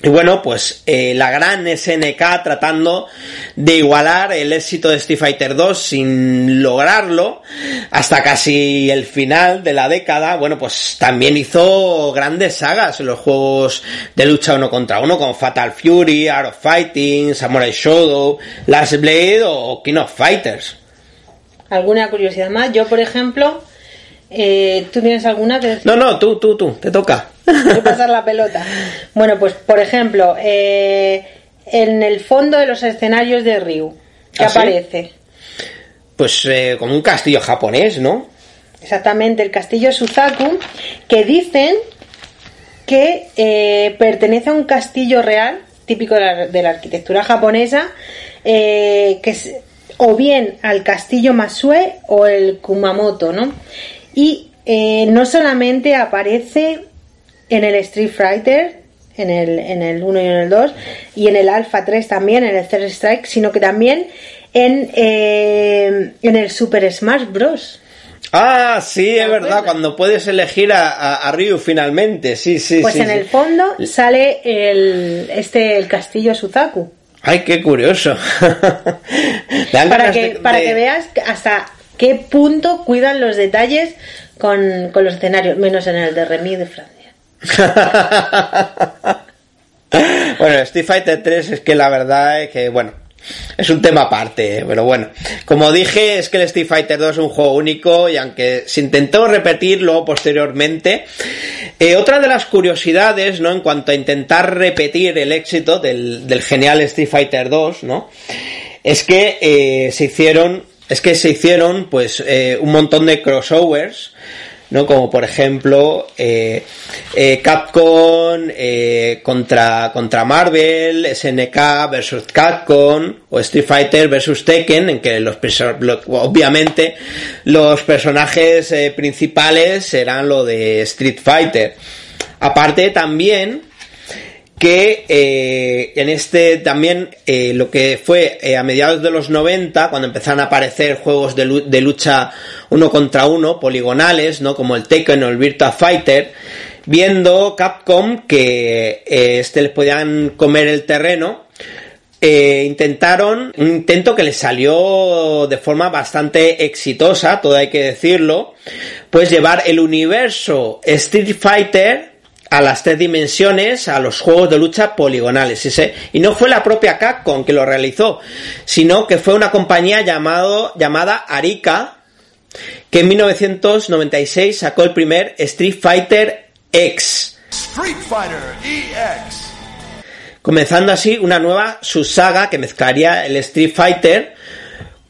Speaker 1: Y bueno, pues eh, la gran SNK tratando de igualar el éxito de Street Fighter 2 sin lograrlo hasta casi el final de la década. Bueno, pues también hizo grandes sagas en los juegos de lucha uno contra uno como Fatal Fury, Art of Fighting, Samurai Shodown, Last Blade o King of Fighters.
Speaker 2: ¿Alguna curiosidad más? Yo, por ejemplo, eh, ¿tú tienes alguna que
Speaker 1: No, no, tú, tú, tú, te toca.
Speaker 2: Voy a pasar la pelota. Bueno, pues por ejemplo, eh, en el fondo de los escenarios de Ryu, ¿qué
Speaker 1: ¿Ah, sí?
Speaker 2: aparece?
Speaker 1: Pues eh, como un castillo japonés, ¿no?
Speaker 2: Exactamente, el castillo Suzaku, que dicen que eh, pertenece a un castillo real, típico de la, de la arquitectura japonesa, eh, que es o bien al castillo Masue o el Kumamoto, ¿no? Y no solamente aparece en el Street Fighter, en el, en el 1 y en el 2, y en el Alpha 3 también, en el Third Strike, sino que también en, eh, en el Super Smash Bros.
Speaker 1: Ah, sí, es verdad, cuando puedes elegir a, a- a Ryu finalmente, sí, sí,
Speaker 2: Pues
Speaker 1: sí.
Speaker 2: en
Speaker 1: sí.
Speaker 2: el fondo sale el, este, el castillo Suzaku.
Speaker 1: Ay, qué curioso.
Speaker 2: Para que,
Speaker 1: de-
Speaker 2: para que veas hasta qué punto cuidan los detalles con, con los escenarios, menos en el de Remy de Francia.
Speaker 1: Bueno, Street Fighter 3 es que la verdad es que, bueno, es un tema aparte, pero bueno. Como dije, es que el Street Fighter 2 es un juego único y aunque se intentó repetirlo posteriormente, eh, otra de las curiosidades, ¿no? En cuanto a intentar repetir el éxito del, del genial Street Fighter 2, ¿no? Es que eh, se hicieron, es que se hicieron, pues, eh, un montón de crossovers, ¿no? Como por ejemplo eh, eh, Capcom eh, contra, contra Marvel, SNK versus Capcom o Street Fighter versus Tekken, en que los obviamente los personajes principales serán lo de Street Fighter. Aparte también que eh, en este también eh, lo que fue eh, a mediados de los 90 cuando empezaron a aparecer juegos de, lu- de lucha uno contra uno poligonales no como el Tekken o el Virtua Fighter viendo Capcom que eh, este les podían comer el terreno eh, intentaron un intento que les salió de forma bastante exitosa todo hay que decirlo pues llevar el universo Street Fighter a las tres dimensiones, a los juegos de lucha poligonales. Y, no fue la propia Capcom que lo realizó, sino que fue una compañía llamado, llamada Arica, que en 1996 sacó el primer Street Fighter X,
Speaker 3: Street Fighter EX.
Speaker 1: comenzando así una nueva subsaga que mezclaría el Street Fighter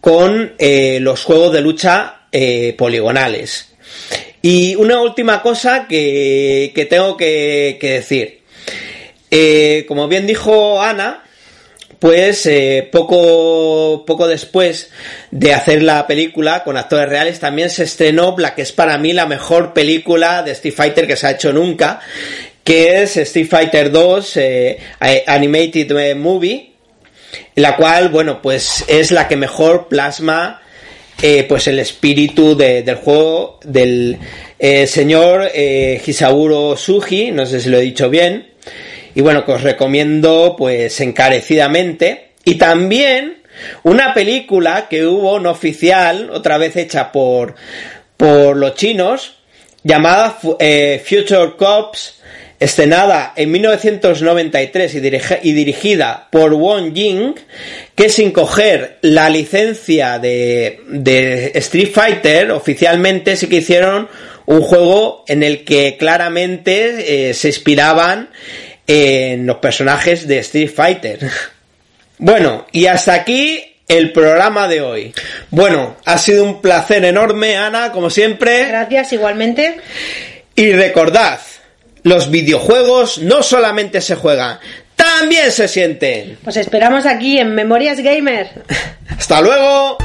Speaker 1: con eh, los juegos de lucha eh, poligonales. Y una última cosa que, que tengo que, decir. Eh, como bien dijo Ana, pues eh, poco, poco después de hacer la película con actores reales, también se estrenó la que es para mí la mejor película de Street Fighter que se ha hecho nunca, que es Street Fighter 2 eh, Animated Movie, la cual, bueno, pues es la que mejor plasma eh, pues el espíritu de- del juego del eh, señor eh, Hisaburo Suji, no sé si lo he dicho bien, y bueno, que os recomiendo pues encarecidamente. Y también una película que hubo no oficial, otra vez hecha por, por los chinos, llamada eh, Future Cops, estrenada en 1993 y, dirige- y dirigida por Wong Jing, que sin coger la licencia de, de Street Fighter oficialmente sí que hicieron un juego en el que claramente eh, se inspiraban en los personajes de Street Fighter. Bueno, y hasta aquí el programa de hoy. Bueno, ha sido un placer enorme, Ana, como siempre.
Speaker 2: Gracias, igualmente.
Speaker 1: Y recordad, los videojuegos no solamente se juegan, también se sienten.
Speaker 2: Os esperamos aquí en Memorias Gamer.
Speaker 1: Hasta luego.